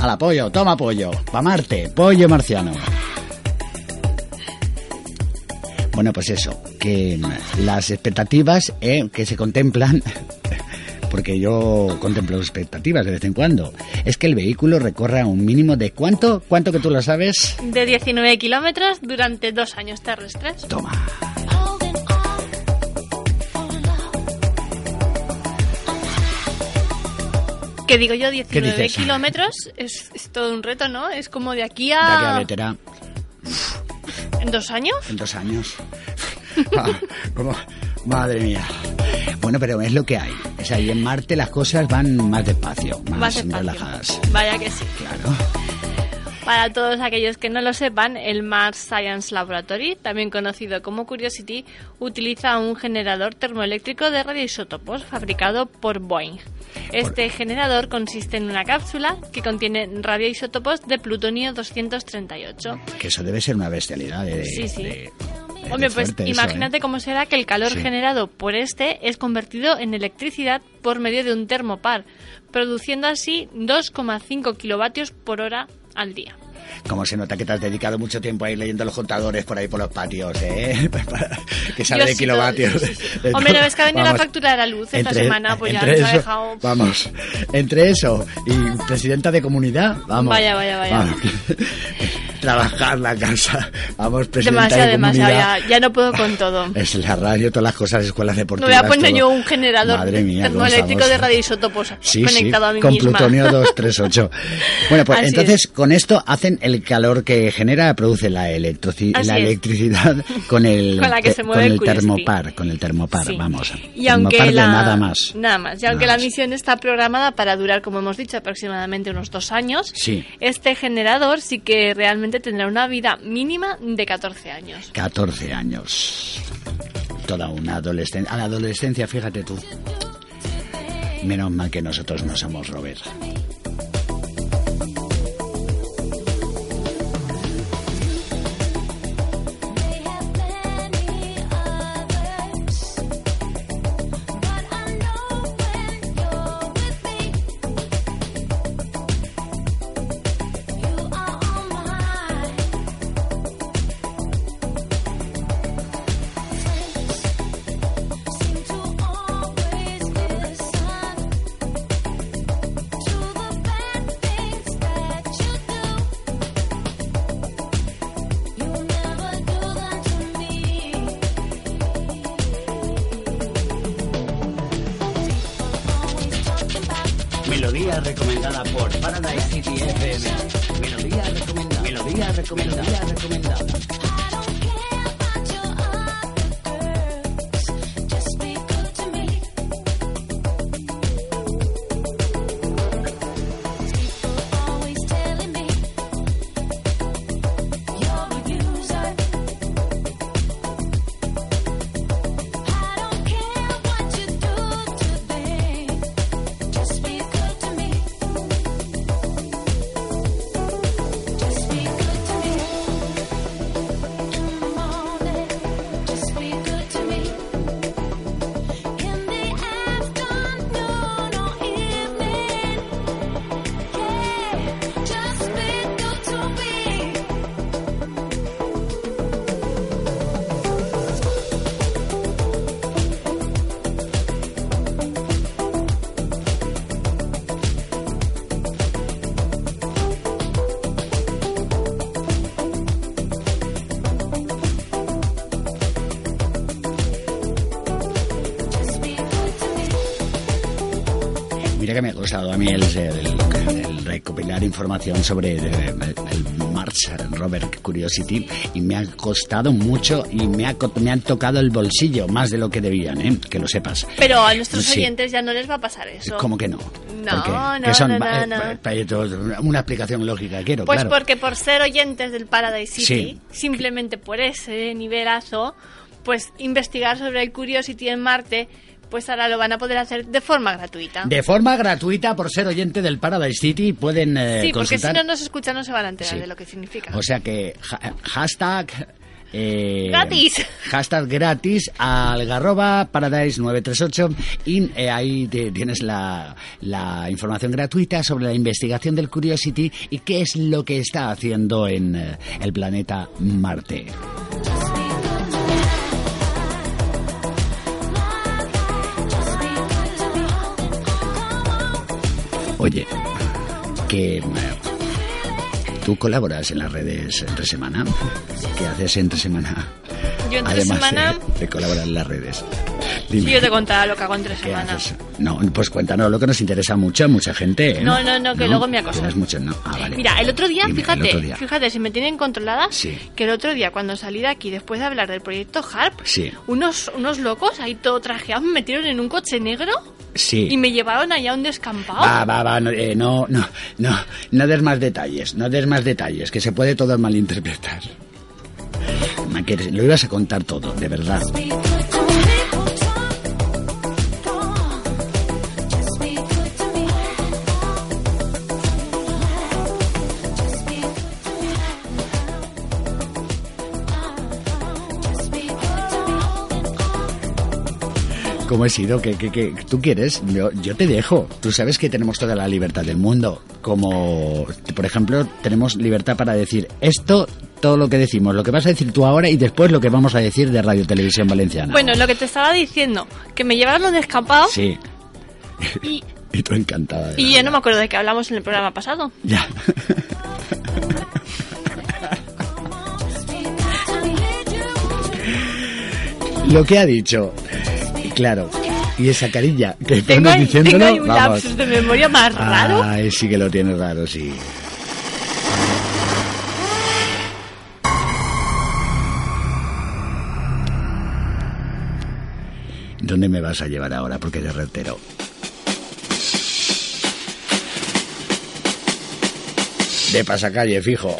Al apoyo, toma pollo. Pa' Marte, pollo marciano. Bueno, pues eso, que las expectativas eh, que se contemplan, *laughs* porque yo contemplo expectativas de vez en cuando, es que el vehículo recorra un mínimo de cuánto, cuánto que tú lo sabes.
De 19 kilómetros durante dos años terrestres.
Toma.
Que digo yo, 19 kilómetros es, todo un reto, ¿no? Es como de aquí a...
De aquí a Vetera.
¿En dos años?
En dos años. *laughs* Ah, madre mía. Bueno, pero es lo que hay. Es ahí en Marte las cosas van más despacio, más, relajadas.
Vaya que sí.
Claro.
Para todos aquellos que no lo sepan, el Mars Science Laboratory, también conocido como Curiosity, utiliza un generador termoeléctrico de radioisótopos fabricado por Boeing. Este generador consiste en una cápsula que contiene radioisótopos de plutonio 238.
Que eso debe ser una bestialidad de...
Sí, sí. Hombre, pues imagínate ¿eh? cómo será que el calor generado por este es convertido en electricidad por medio de un termopar, produciendo así 2,5 kilovatios por hora al día.
Como se nota que te has dedicado mucho tiempo ahí leyendo los contadores por ahí por los patios, ¿eh? *laughs* que sale de kilovatios. *laughs*
Hombre, ¿no ves que ha venido la factura de la luz esta semana? Pues ya nos ha dejado...
Vamos, entre eso y presidenta de comunidad, vamos.
Vaya, vaya, vaya.
Trabajar la casa. Vamos, presidenta demasiado, de.
Demasiado, ya, no puedo con todo.
Es la radio, todas las cosas, escuelas deportivas.
No voy a poner yo un generador termoeléctrico de radioisótopos
sí,
conectado
sí,
a mí
con
misma.
plutonio *laughs* 238. bueno, pues entonces con esto hacen el calor que genera, produce la, la electricidad con el, *laughs*
con la que se mueve
el, termopar, con el termopar, vamos.
Y aunque
la, nada más.
Nada más. Y aunque la misión está programada para durar, como hemos dicho, aproximadamente unos dos años,
sí.
este generador sí que realmente tendrá una vida mínima de 14 años.
14 años. Toda una adolescencia. A la adolescencia, fíjate tú. Menos mal que nosotros no somos Robert. Que costado a mí el, recopilar información sobre el, Mars Robert Curiosity y me ha costado mucho y me, ha, me han tocado el bolsillo más de lo que debían, ¿eh? que lo sepas.
Pero a nuestros oyentes ya no les va a pasar eso.
¿Cómo que no?
No, no, son, no,
no, Una explicación lógica quiero,
Pues porque por ser oyentes del Paradise City, simplemente por ese nivelazo, pues investigar sobre el Curiosity en Marte pues ahora lo van a poder hacer de forma gratuita.
De forma gratuita por ser oyente del Paradise City pueden eh,
Sí, porque si no nos escuchan no se van a enterar de lo que significa.
O sea que hashtag
eh, gratis.
Hashtag gratis Algarroba Paradise 938 y eh, ahí tienes la, la, información gratuita sobre la investigación del Curiosity y qué es lo que está haciendo en eh, el planeta Marte. Oye, que tú colaboras en las redes entre semana. ¿Qué haces entre semana?
Yo entre Además semana...
De, colaborar en las redes.
Sí, yo te contaba lo que hago entre semana.
No, pues cuéntanos lo que nos interesa mucho a mucha gente.
¿eh? No, no, no, que luego me acosan.
mucho, no. Ah, vale.
Mira, el otro día, fíjate, fíjate, si me tienen controlada, que el otro día cuando salí de aquí, después de hablar del proyecto HARP, unos, unos locos ahí todo trajeados me metieron en un coche negro
Sí.
Y me llevaron allá a un descampado.
Va, va, va, no, eh, no, no, no, no des más detalles, no des más detalles, que se puede todo malinterpretar. Lo ibas a contar todo, de verdad. Cómo he sido, que, tú quieres, yo, yo, te dejo. Tú sabes que tenemos toda la libertad del mundo. Como, por ejemplo, tenemos libertad para decir esto, todo lo que decimos, lo que vas a decir tú ahora y después lo que vamos a decir de Radio Televisión Valenciana.
Bueno, lo que te estaba diciendo, que me llevaron de escapado.
Sí. Y, *laughs* y tú encantada.
y ya no me acuerdo de qué hablamos en el programa pasado.
Ya. *laughs* lo que ha dicho Claro. Y esa carilla que
tengo, diciéndolo, tengo un lapsus de memoria más raro.
Ay, sí que lo tienes raro, sí. ¿Dónde me vas a llevar ahora? Porque eres retero. De pasacalle, fijo.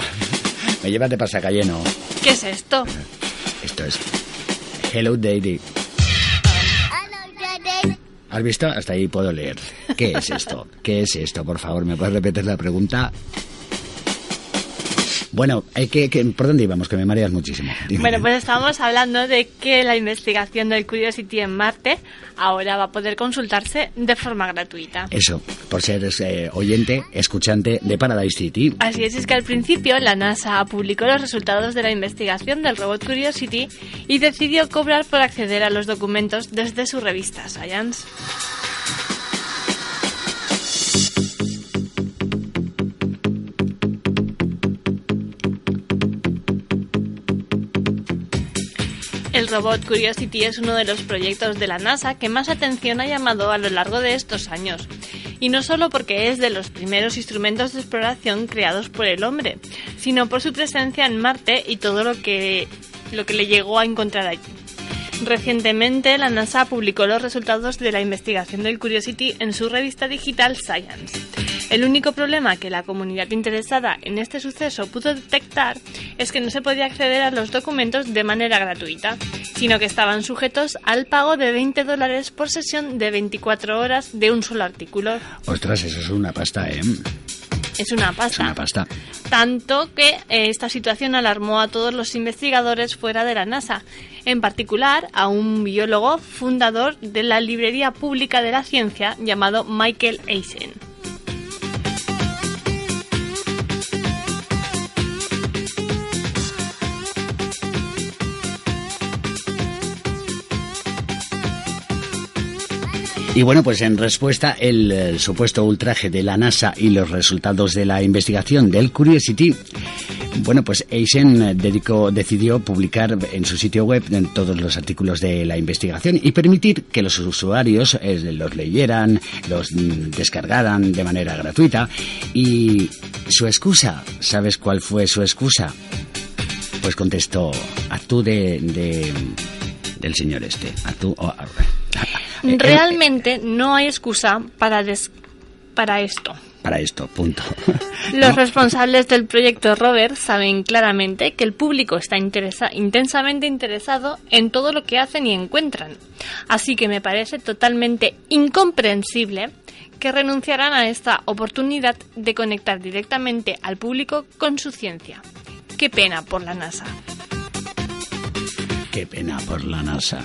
me llevas de pasacalleno.
¿Qué es esto?
Esto es Hello Daddy. ¿Has visto? Hasta ahí puedo leer. ¿Qué es esto? ¿Qué es esto? Por favor, ¿me puedes repetir la pregunta? Bueno, hay que, ¿por dónde íbamos? Que me mareas muchísimo.
Bueno, pues estábamos hablando de que la investigación del Curiosity en Marte ahora va a poder consultarse de forma gratuita.
Eso, por ser eh, oyente, escuchante de Paradise City.
Así es, es que al principio la NASA publicó los resultados de la investigación del robot Curiosity y decidió cobrar por acceder a los documentos desde su revista Science. Robot Curiosity es uno de los proyectos de la NASA que más atención ha llamado a lo largo de estos años. Y no solo porque es de los primeros instrumentos de exploración creados por el hombre, sino por su presencia en Marte y todo lo que, lo que le llegó a encontrar allí. Recientemente, la NASA publicó los resultados de la investigación del Curiosity en su revista digital Science. El único problema que la comunidad interesada en este suceso pudo detectar es que no se podía acceder a los documentos de manera gratuita, sino que estaban sujetos al pago de 20 dólares por sesión de 24 horas de un solo artículo.
Ostras, eso es una pasta, ¿eh?
Es una pasta.
Es una pasta.
Tanto que eh, esta situación alarmó a todos los investigadores fuera de la NASA, en particular a un biólogo fundador de la Librería Pública de la Ciencia llamado Michael Eisen.
Y bueno, pues en respuesta, el, supuesto ultraje de la NASA y los resultados de la investigación del Curiosity, bueno, pues Eisen dedicó, decidió publicar en su sitio web todos los artículos de la investigación y permitir que los usuarios eh, los leyeran, los descargaran de manera gratuita. Y su excusa, ¿sabes cuál fue su excusa? Pues contestó, actúe de, de del señor este, actú,
eh, eh, Realmente no hay excusa para, para esto.
Para esto, punto. *laughs*
Los responsables del proyecto Robert saben claramente que el público está intensamente interesado en todo lo que hacen y encuentran. Así que me parece totalmente incomprensible que renunciaran a esta oportunidad de conectar directamente al público con su ciencia. Qué pena por la NASA.
Qué pena por la NASA.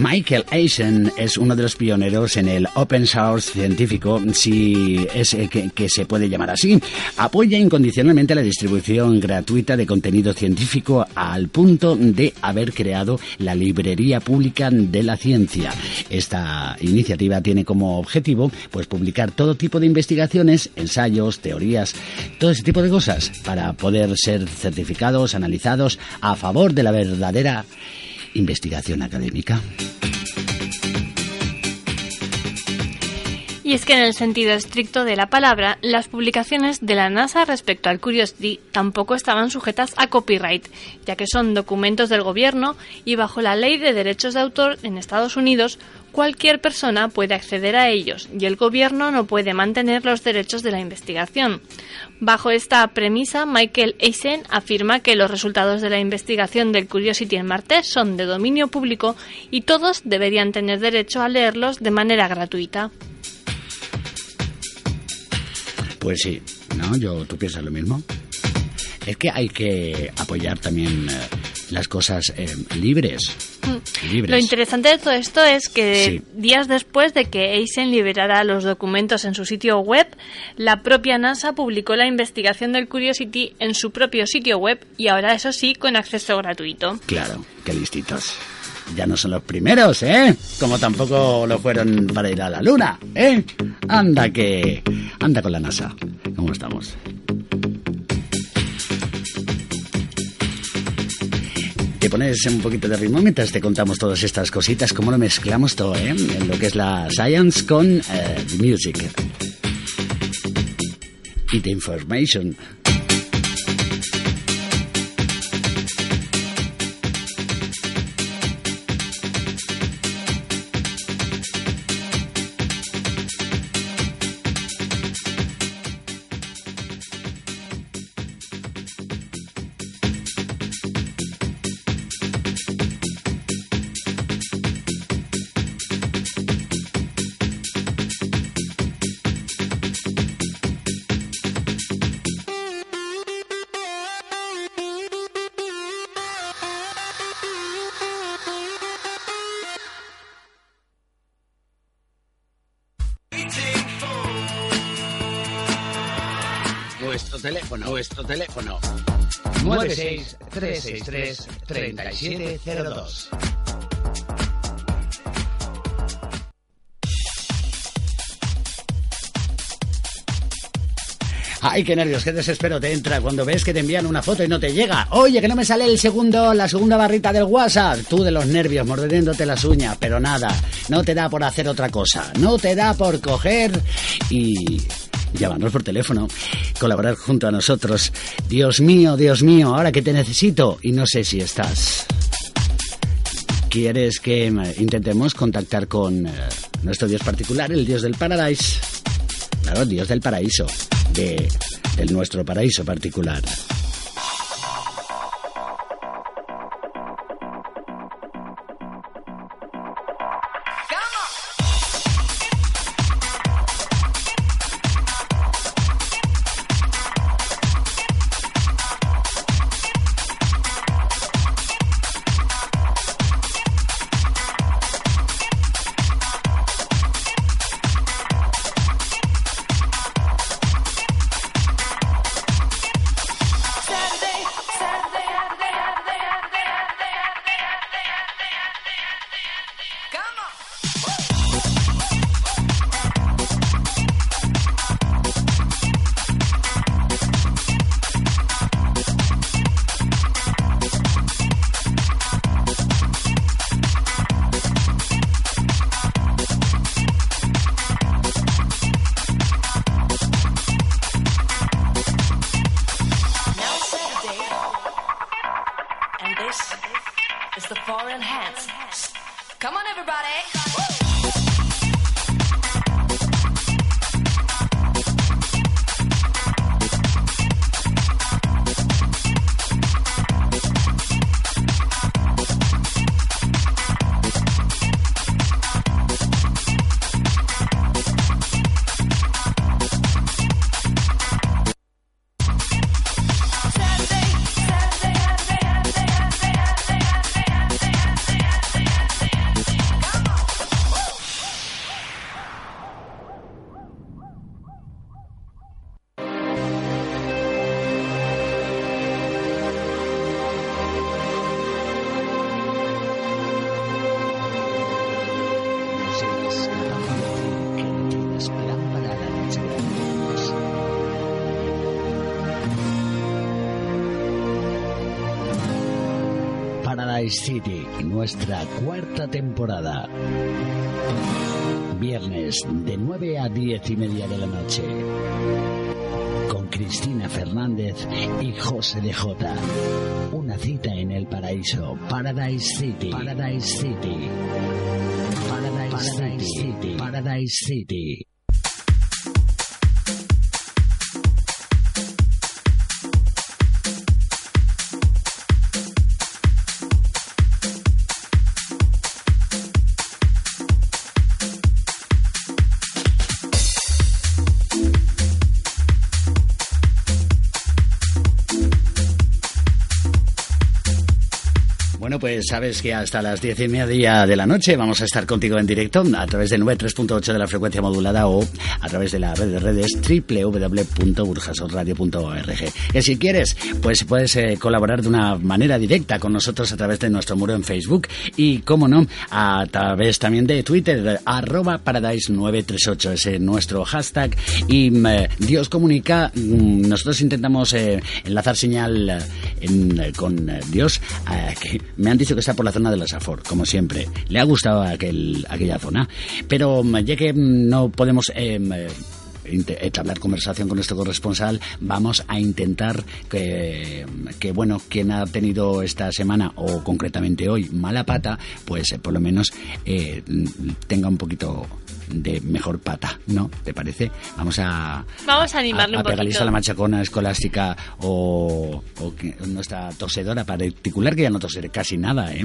Michael Eisen es uno de los pioneros en el open source científico, si es eh, que, se puede llamar así. Apoya incondicionalmente la distribución gratuita de contenido científico al punto de haber creado la librería pública de la ciencia. Esta iniciativa tiene como objetivo pues publicar todo tipo de investigaciones, ensayos, teorías, todo ese tipo de cosas para poder ser certificados, analizados a favor de la verdadera investigación académica.
Y es que en el sentido estricto de la palabra, las publicaciones de la NASA respecto al Curiosity tampoco estaban sujetas a copyright, ya que son documentos del gobierno y bajo la ley de derechos de autor en Estados Unidos, cualquier persona puede acceder a ellos y el gobierno no puede mantener los derechos de la investigación. Bajo esta premisa, Michael Eisen afirma que los resultados de la investigación del Curiosity en Marte son de dominio público y todos deberían tener derecho a leerlos de manera gratuita.
Pues sí, ¿no? Yo, ¿Tú piensas lo mismo? Es que hay que apoyar también eh, las cosas eh, libres,
Lo interesante de todo esto es que días después de que Eisen liberara los documentos en su sitio web, la propia NASA publicó la investigación del Curiosity en su propio sitio web y ahora eso sí con acceso gratuito.
Claro, qué listitos ya no son los primeros, ¿eh? Como tampoco lo fueron para ir a la luna, ¿eh? Anda que... Anda con la NASA. ¿Cómo estamos? Te pones un poquito de ritmo mientras te contamos todas estas cositas, cómo lo mezclamos todo, ¿eh? En lo que es la science con eh, music. Y the information.
Teléfono, nuestro teléfono.
963633702. Ay, qué nervios, qué desespero te entra cuando ves que te envían una foto y no te llega. Oye, que no me sale el segundo, la segunda barrita del WhatsApp. Tú de los nervios, mordiéndote las uñas, pero nada, no te da por hacer otra cosa. No te da por coger y llamarnos por teléfono, colaborar junto a nosotros. Dios mío, Dios mío, ahora que te necesito y no sé si estás. ¿Quieres que intentemos contactar con eh, nuestro Dios particular, el Dios del Paradise? Claro, Dios del Paraíso de, nuestro paraíso particular. City, nuestra cuarta temporada. Viernes de 9 a 10 y media de la noche. Con Cristina Fernández y José de Jota. Una cita en el paraíso. Paradise City. Paradise City. Paradise, City. Paradise City. Sabes que hasta las diez y media de la noche vamos a estar contigo en directo a través del 93.8 de la frecuencia modulada o a través de la red de redes www.burjasotradio.org. Que si quieres, pues puedes eh, colaborar de una manera directa con nosotros a través de nuestro muro en Facebook y, como no, a través también de Twitter, arroba paradise938, ese nuestro hashtag. Y mm, eh, Dios comunica, mm, nosotros intentamos eh, enlazar señal con Dios, que me han dicho que está por la zona de la Safor, como siempre. Le ha gustado aquel, aquella zona. Pero mm, ya que mm, no podemos... Em, eh, entablar conversación con nuestro corresponsal, vamos a intentar que, que, bueno, quien ha tenido esta semana o concretamente hoy mala pata, pues eh, por lo menos eh, tenga un poquito de mejor pata, ¿no? ¿Te parece? Vamos a...
Vamos a animarle a,
un poquito. a la machacona escolástica o, o nuestra tosedora particular, que ya no tose casi nada, ¿eh?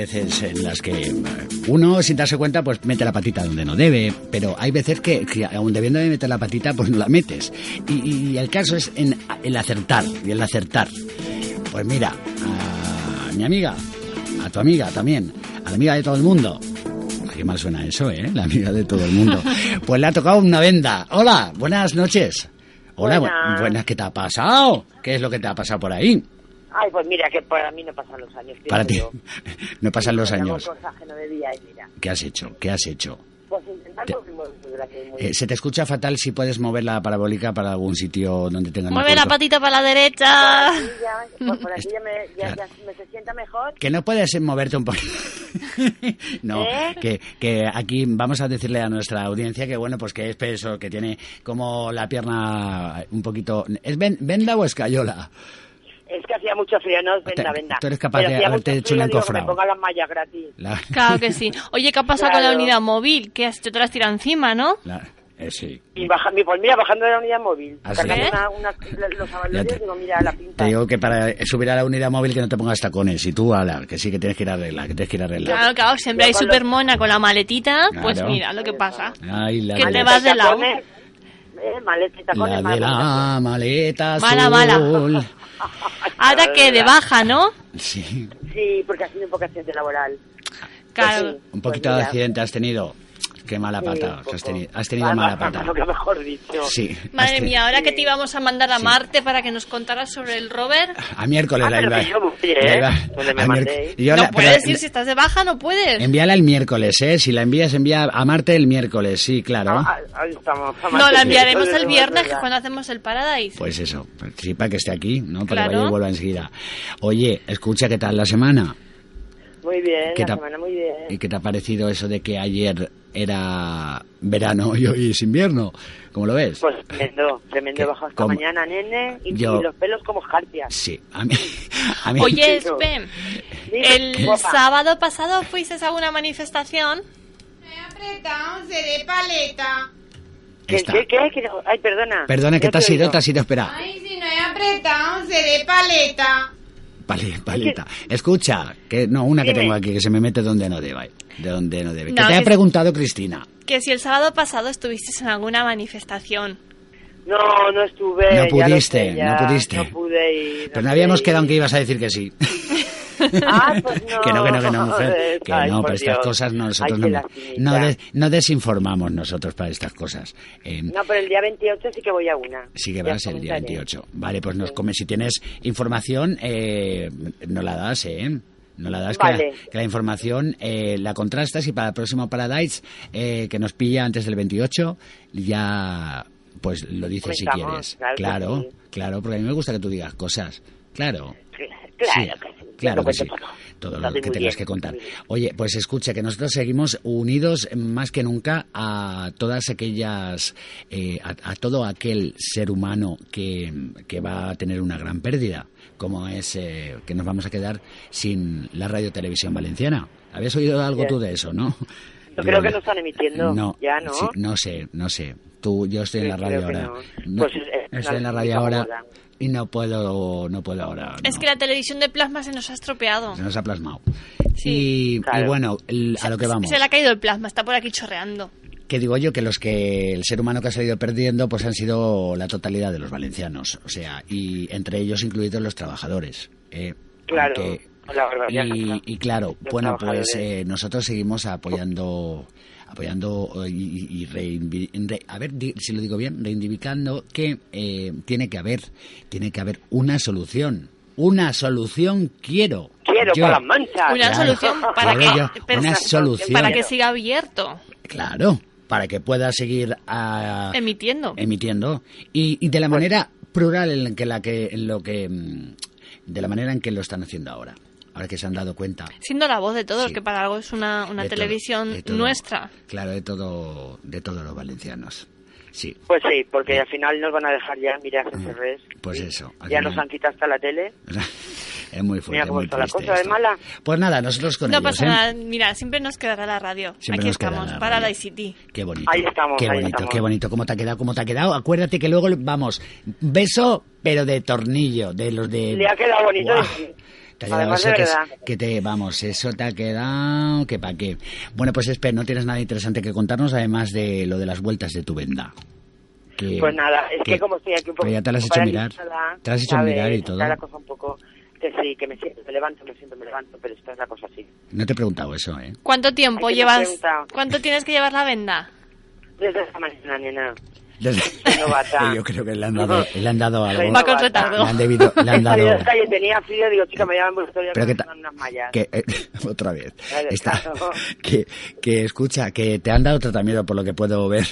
Veces en las que uno, sin darse cuenta, pues mete la patita donde no debe, pero hay veces que, aún debiendo de meter la patita, pues no la metes. Y, el caso es en el acertar, y el acertar. Pues mira, a mi amiga, a tu amiga también, a la amiga de todo el mundo, qué mal suena eso, ¿eh? La amiga de todo el mundo. *laughs* Pues le ha tocado una venda. Hola, buenas noches. Hola, buenas, ¿qué te ha pasado? ¿Qué es lo que te ha pasado por ahí?
Ay, pues mira, que para mí no pasan los años.
Para ti, *laughs* no pasan los años. ¿Qué has hecho? ¿Qué has hecho?
Pues
eh, se te escucha fatal si puedes mover la parabólica para algún sitio donde tenga
Mueve la patita para la derecha.
Pues por aquí ya, me, ya, me, se sienta mejor.
Que no puedes moverte un poquito. *laughs* no, ¿Eh? que, que aquí vamos a decirle a nuestra audiencia que bueno, pues que es peso, que tiene como la pierna un poquito... ¿Es venda o escayola?
Es que hacía mucho frío, no es venda, venda.
Tú eres capaz de haberte hecho un encofrado.
me ponga las mallas gratis.
Claro que sí. Oye, ¿qué ha pasado con la unidad móvil? Que te las tirado encima, ¿no?
Eh, sí.
Y baja, pues mira, bajando de la unidad móvil. ¿Ah, una, una, los avalones, digo, mira, la pinta.
Te digo que para subir a la unidad móvil que no te pongas tacones. Y tú, ala, que sí que tienes que ir a arreglar, que tienes que ir a arreglar.
Claro, claro, siempre hay super mona con la maletita. Pues mira, lo que pasa.
Ay, la
que te vas de lado.
Eh, maleta y tacones.
La de la maleta azul.
Mala, mala. *laughs* Ahora que de baja, ¿no?
Sí.
Sí, porque ha sido un poco accidente laboral.
Claro.
Pues un poquito de accidente has tenido. Qué mala pata. has tenido, has tenido mala pata.
Lo que mejor dicho.
Sí.
Madre mía, ahora que te íbamos a mandar a Marte para que nos contaras sobre el rover.
A miércoles
ah,
la iba.
¿eh?
no puedes ir, si estás de baja no puedes.
Envíala el miércoles, ¿eh? Si la envías, envía a Marte el miércoles, sí, claro.
Ah, ahí estamos.
No, la enviaremos el viernes, que cuando hacemos el Paradise.
Pues eso, sí, para que esté aquí, ¿no? Para que vaya y vuelva enseguida. Oye, escucha, ¿qué tal la semana?
Muy bien, la semana muy bien.
¿Y qué te ha parecido eso de que ayer era verano y hoy es invierno? ¿Cómo lo ves?
Pues tremendo, tremendo bajo esta mañana, nene, y, los pelos como jarpias.
Sí, a mí... A mí
Oye, Spen, el sábado pasado fuiste a una manifestación...
Me he apretado, seré paleta.
¿Qué, qué, qué, Ay, perdona.
Perdona, que te has ido, te has ido, espera.
Ay, si no he apretado, seré paleta.
Paleta. Escucha, que no, una que tengo aquí que se me mete donde no debe. De donde no debe. ¿Qué te ha preguntado Cristina?
Que si el sábado pasado estuviste en alguna manifestación.
No, no estuve.
No pudiste, no pudiste.
No pude ir.
Pero no habíamos quedado en que ibas a decir que sí. *laughs*
Ah, pues no. *laughs*
que no, que no, que no, mujer. *laughs* Que no, para estas cosas nosotros no, no, desinformamos nosotros para estas cosas.
Eh, no, pero el día 28 sí que voy a una.
Sí que vas el día 28. Vale, pues nos come. Si tienes información, eh, no la das, ¿eh? No la das, que, la, información eh, la contrastas y para el próximo Paradise, eh, que nos pilla antes del 28, ya pues lo dices si quieres. Claro, claro, porque a mí me gusta que tú digas cosas. Claro.
Claro que sí.
Claro que sí. Todo lo que tengas que contar. Oye, pues escucha, que nosotros seguimos unidos más que nunca a todas aquellas, eh, a, todo aquel ser humano que, va a tener una gran pérdida, como es eh, que nos vamos a quedar sin la radio televisión valenciana. ¿Habías oído algo tú de eso, no?
Yo *laughs* creo que no están emitiendo. No, ya no.
no sé, no sé. Tú, yo estoy en la radio ahora. Pues estoy en la radio ahora y no puedo no puedo ahora.
Es que la televisión de plasma se nos ha estropeado.
Se nos ha plasmado. Sí, y, bueno, a lo que vamos.
Se le ha caído el plasma, está por aquí chorreando.
Que digo yo que los que el ser humano que ha salido perdiendo pues han sido la totalidad de los valencianos, o sea, y entre ellos incluidos los trabajadores. Eh,
claro.
y, y, claro, bueno, pues eh, nosotros seguimos apoyando apoyando eh, y, a ver si lo digo bien, reivindicando que eh, tiene que haber, tiene que haber una solución. Una solución quiero.
Quiero para las manchas.
Una solución para que,
una solución.
para que siga abierto.
Claro, para que pueda seguir ah,
emitiendo.
Emitiendo y, de la pues manera plural en que la que en lo que mm, de la manera en que lo están haciendo ahora ahora que se han dado cuenta.
Siendo la voz de todos, que para algo es una, una televisión nuestra.
Claro, de todo, de todos los valencianos. Sí.
Pues sí, porque al final nos van a dejar ya mirar ese res.
Pues eso.
Ya nos han quitado hasta la tele. *laughs*
es muy fuerte,
Mira
muy
la cosa de mala.
Pues nada, nosotros con
No pasa ¿eh? nada, mira, siempre nos quedará la radio. Aquí estamos, para la ICT.
Qué bonito.
Ahí estamos,
Qué bonito, qué bonito. ¿Cómo te ha quedado? ¿Cómo te ha quedado? Acuérdate que luego, vamos, beso, pero de tornillo, de los de...
Le ha quedado bonito.
Te ha llegado eso que, que, te, vamos, eso te ha quedado, que pa' qué. Bueno, pues espera, no tienes nada interesante que contarnos, además de lo de las vueltas de tu venda.
pues nada, es que, como estoy aquí un poco...
ya te las has hecho mirar, te has hecho mirar y todo.
la cosa un poco que sí, que me siento, me levanto, me siento, me levanto, pero esta es la cosa así.
No te he preguntado eso, ¿eh?
¿Cuánto tiempo llevas? ¿Cuánto tienes que llevar la venda?
Desde esta mañana, nena.
Desde... *laughs* Yo creo que le han dado, le han dado algo.
Va con retardo.
Le han, debido, le han *laughs* dado...
calle, tenía frío, digo, chica, me llaman vuestro día que unas mallas.
Que, eh, *laughs* otra vez. Está, que, que escucha, que te han dado tratamiento por lo que puedo ver.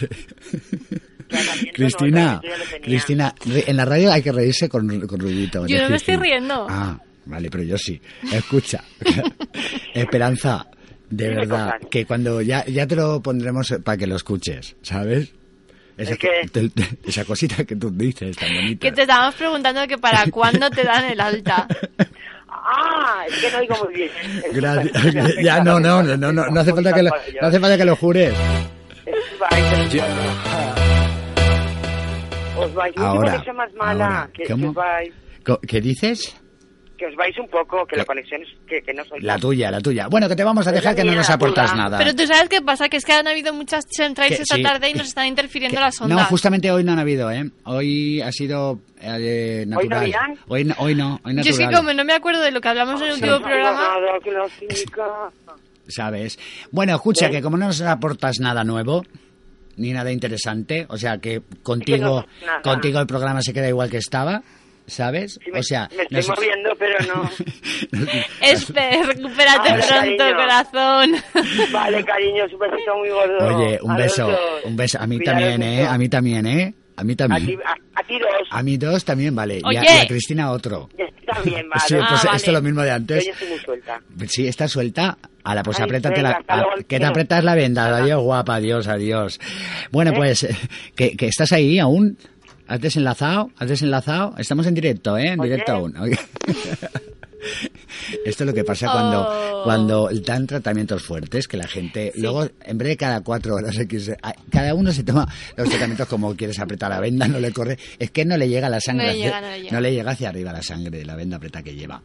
Cristina, Cristina, en la radio hay que reírse con, con ruidito.
Yo no me estoy riendo.
Ah, vale, pero yo sí. Escucha, Esperanza, de verdad, que cuando ya, ya te lo pondremos para que lo escuches, ¿sabes? Esa, esa cosita que tú dices tan bonita.
Que te estábamos preguntando que para cuándo te dan el alta. *laughs*
Ah, es que no oigo muy bien.
Gracias. ya, no, no, no, no, no hace falta que lo, no hace falta que lo jures.
Os vais ahora, más mala. Que.
¿Qué dices?
Que os vais un poco, que la, conexión es que, que no soy...
La tuya, la tuya. Bueno, que te vamos a dejar que no nos aportas nada.
Pero tú sabes qué pasa, que es que han habido muchas chemtrails esta tarde y nos están interfiriendo las ondas.
No, justamente hoy no han habido, ¿eh? Hoy ha sido eh, natural.
¿Hoy
no Hoy, no, hoy natural.
Yo es que como no me acuerdo de lo que hablamos en el último programa...
¿Sabes? Bueno, escucha, que como no nos aportas nada nuevo ni nada interesante. O sea que contigo, contigo el programa se queda igual que estaba. ¿Sabes?
o sea, me estoy moviendo, pero no. *laughs*
Espe, recupérate pronto, corazón. *laughs*
Vale, cariño, un besito muy gordo.
Oye, un beso, un beso. A mí también, ¿eh? A mí también, ¿eh? A mí también.
A ti, dos.
A mí dos también, vale. Y a, Cristina otro.
También, *laughs* vale.
Sí, pues ah, esto es lo mismo de antes.
Yo estoy muy suelta.
Sí, está suelta. A la pues apriétate la... que te apretas la venda. Adiós, guapa. Adiós, adiós. Bueno, ¿Eh? pues, que, que estás ahí aún. ¿Has desenlazado? ¿Has desenlazado? Estamos en directo, ¿eh? En directo aún. *laughs* Esto es lo que pasa cuando, oh. cuando dan tratamientos fuertes, que la gente, luego, en de cada cuatro horas, cada uno se toma los tratamientos como quieres apretar la venda, no le corre, es que no le llega la sangre, no le llega, hacia arriba la sangre de la venda apretada que lleva.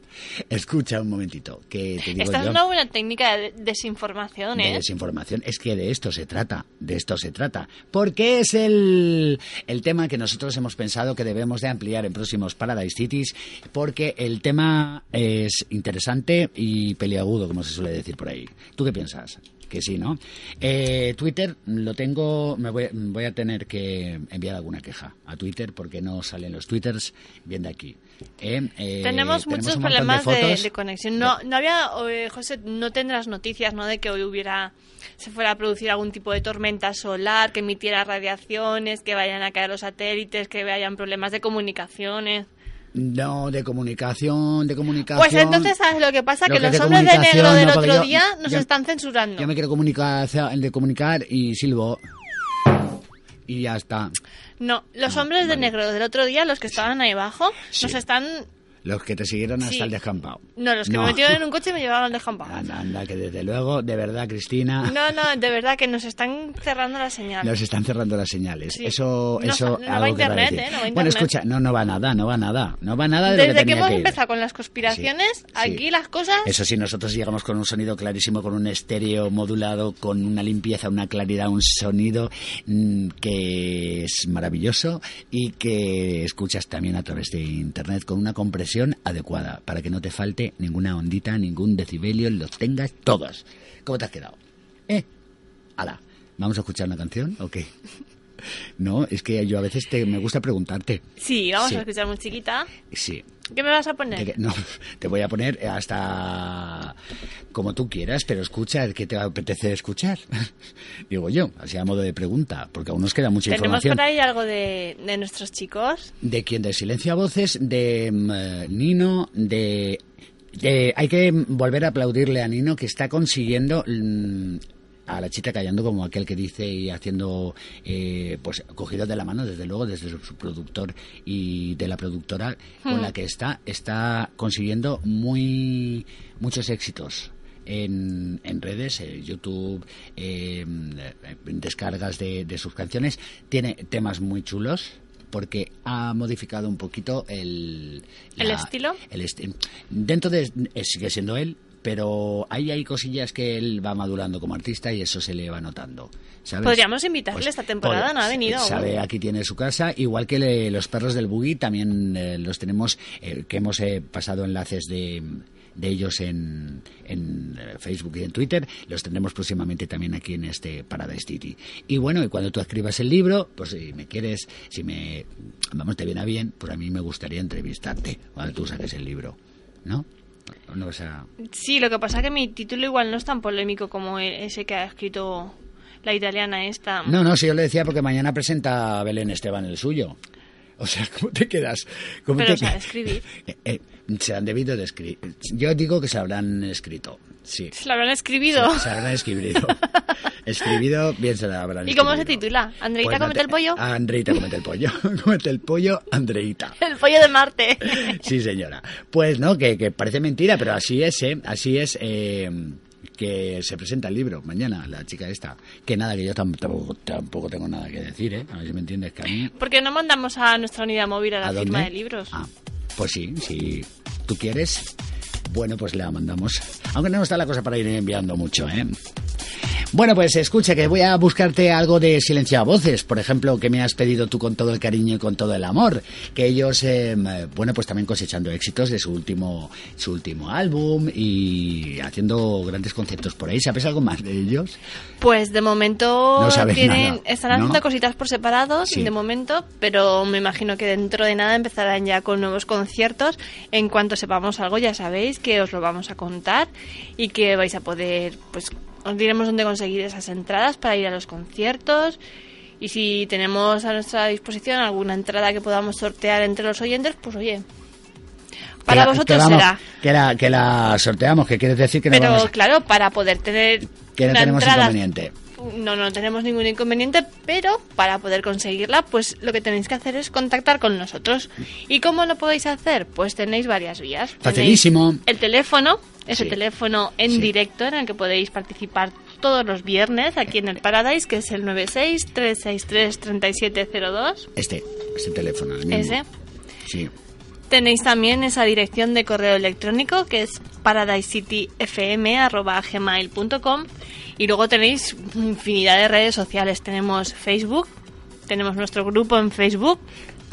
Escucha un momentito, que te digo
Esta es una buena técnica de desinformación, ¿eh?
desinformación, es que de esto se trata, de esto se trata, porque es el, el tema que nosotros hemos pensado que debemos de ampliar en próximos Paradise Cities, porque el tema es interesante y peliagudo, como se suele decir por ahí. ¿Tú qué piensas? Que sí, ¿no? Eh, Twitter lo tengo, me voy, a tener que enviar alguna queja a Twitter porque no salen los twitters bien de aquí.
Eh, eh, tenemos, muchos problemas de, conexión. No, no había, José, no tendrás noticias, ¿no? De que hoy hubiera, se fuera a producir algún tipo de tormenta solar, que emitiera radiaciones, que vayan a caer los satélites, que hayan problemas de comunicaciones.
No, de comunicación, de comunicación.
Pues entonces, ¿sabes lo que pasa? que, los hombres de negro del otro día nos están censurando.
Yo me quiero comunicar, de comunicar y silbo. Y ya está.
No, los ah, hombres de negro del otro día, los que estaban ahí abajo, nos están
los que te siguieron hasta el descampado.
No, los que me metieron en un coche y me llevaron al descampado.
Anda, anda, que desde luego, de verdad, Cristina.
No, no, de verdad que nos están cerrando las señales.
Nos están cerrando las señales. Eso,
no,
eso.
No, va internet, ¿eh? No va
Bueno, escucha, no, no va nada, no va nada. No va nada de
Desde
lo que,
que hemos empezado con las conspiraciones, aquí las cosas.
Eso sí, nosotros llegamos con un sonido clarísimo, con un estéreo modulado, con una limpieza, una claridad, un sonido mm, que es maravilloso y que escuchas también a través de internet con una compresión adecuada para que no te falte ninguna ondita, ningún decibelio, los tengas todos. ¿Cómo te has quedado? ¿Eh? Hala, ¿vamos a escuchar una canción o qué? No, es que yo a veces te, me gusta preguntarte.
Sí, vamos a escuchar muy chiquita.
Sí.
¿Qué me vas a poner?
no, te voy a poner hasta como tú quieras, pero escucha el que te apetece escuchar. *laughs* Digo yo, así a modo de pregunta, porque aún nos queda mucha información.
¿Tenemos por ahí algo de, nuestros chicos?
¿De quién? ¿De Silencio a Voces? ¿De mm, Nino? ¿De hay que volver a aplaudirle a Nino que está consiguiendo mm, a la chita callando como aquel que dice y haciendo eh, pues cogido de la mano desde luego desde su, productor y de la productora con la hmm. que está está consiguiendo muy muchos éxitos en, en redes, eh, YouTube, eh, descargas de, de, sus canciones. Tiene temas muy chulos, porque ha modificado un poquito el...
¿El estilo?
El dentro de... Eh, sigue siendo él, pero ahí hay cosillas que él va madurando como artista y eso se le va notando.
Podríamos invitarle pues, esta temporada, no ha venido.
Sabe, aquí tiene su casa, igual que los perros del buggy también eh, los tenemos, eh, que hemos eh, pasado enlaces de, de ellos en, en, Facebook y en Twitter. Los tendremos próximamente también aquí en este Paradise City. Y bueno, y cuando tú escribas el libro, pues si me quieres, si me, vamos, te viene a bien, pues a mí me gustaría entrevistarte cuando tú saques el libro, ¿no? No,
Sí, lo que pasa es que mi título igual no es tan polémico como ese que ha escrito la italiana esta.
No, no, sí, yo le decía porque mañana presenta Belén Esteban el suyo. O sea, ¿cómo te quedas? ¿Cómo
Pero
te...
escribir. *laughs*
Eh, eh, se han debido de escribir. Yo digo que se habrán escrito. Sí.
Se lo habrán escribido.
Se, habrán escribido. *laughs* escribido, bien se lo habrán
¿Y cómo se titula? ¿Andreita pues comete el pollo?
Andreita comete el pollo. *laughs* comete el pollo, Andreita. *laughs*
el pollo de Marte.
sí, señora. Pues no, que, que, parece mentira, pero así es, ¿eh? Así es. Eh, que se presenta el libro mañana, la chica esta. Que nada, que yo tampoco, tampoco tengo nada que decir, ¿eh? A ver si me entiendes, que a mí...
¿Por qué no mandamos a nuestra unidad móvil a la firma de libros?
Ah, pues sí, si tú quieres, bueno, pues la mandamos. Aunque no está la cosa para ir enviando mucho, ¿eh? Bueno, pues escucha, que voy a buscarte algo de silencio a voces, por ejemplo, que me has pedido tú con todo el cariño y con todo el amor. Que ellos, em, bueno, pues también cosechando éxitos de su último, su último álbum y haciendo grandes conciertos por ahí. ¿Sabes algo más de ellos?
Pues de momento tienen, están haciendo cositas por separados, de momento, pero me imagino que dentro de nada empezarán ya con nuevos conciertos. En cuanto sepamos algo, ya sabéis que os lo vamos a contar y que vais a poder, pues, os diremos dónde conseguir esas entradas para ir a los conciertos. Y si tenemos a nuestra disposición alguna entrada que podamos sortear entre los oyentes, pues oye, para vosotros será.
Que la, que la sorteamos, que quieres decir que
no Pero claro, para poder tener.
Que no tenemos inconveniente.
No, no tenemos ningún inconveniente, pero para poder conseguirla, pues lo que tenéis que hacer es contactar con nosotros. ¿Y cómo lo podéis hacer? Pues tenéis varias vías.
Facilísimo.
el teléfono, ese teléfono en directo en el que podéis participar todos los viernes aquí en el Paradise, que es el 96-363-3702.
Este, ese teléfono.
Ese.
Sí.
Tenéis también esa dirección de correo electrónico que es paradisecityfm.gmail.com y luego tenéis infinidad de redes sociales. Tenemos Facebook, tenemos nuestro grupo en Facebook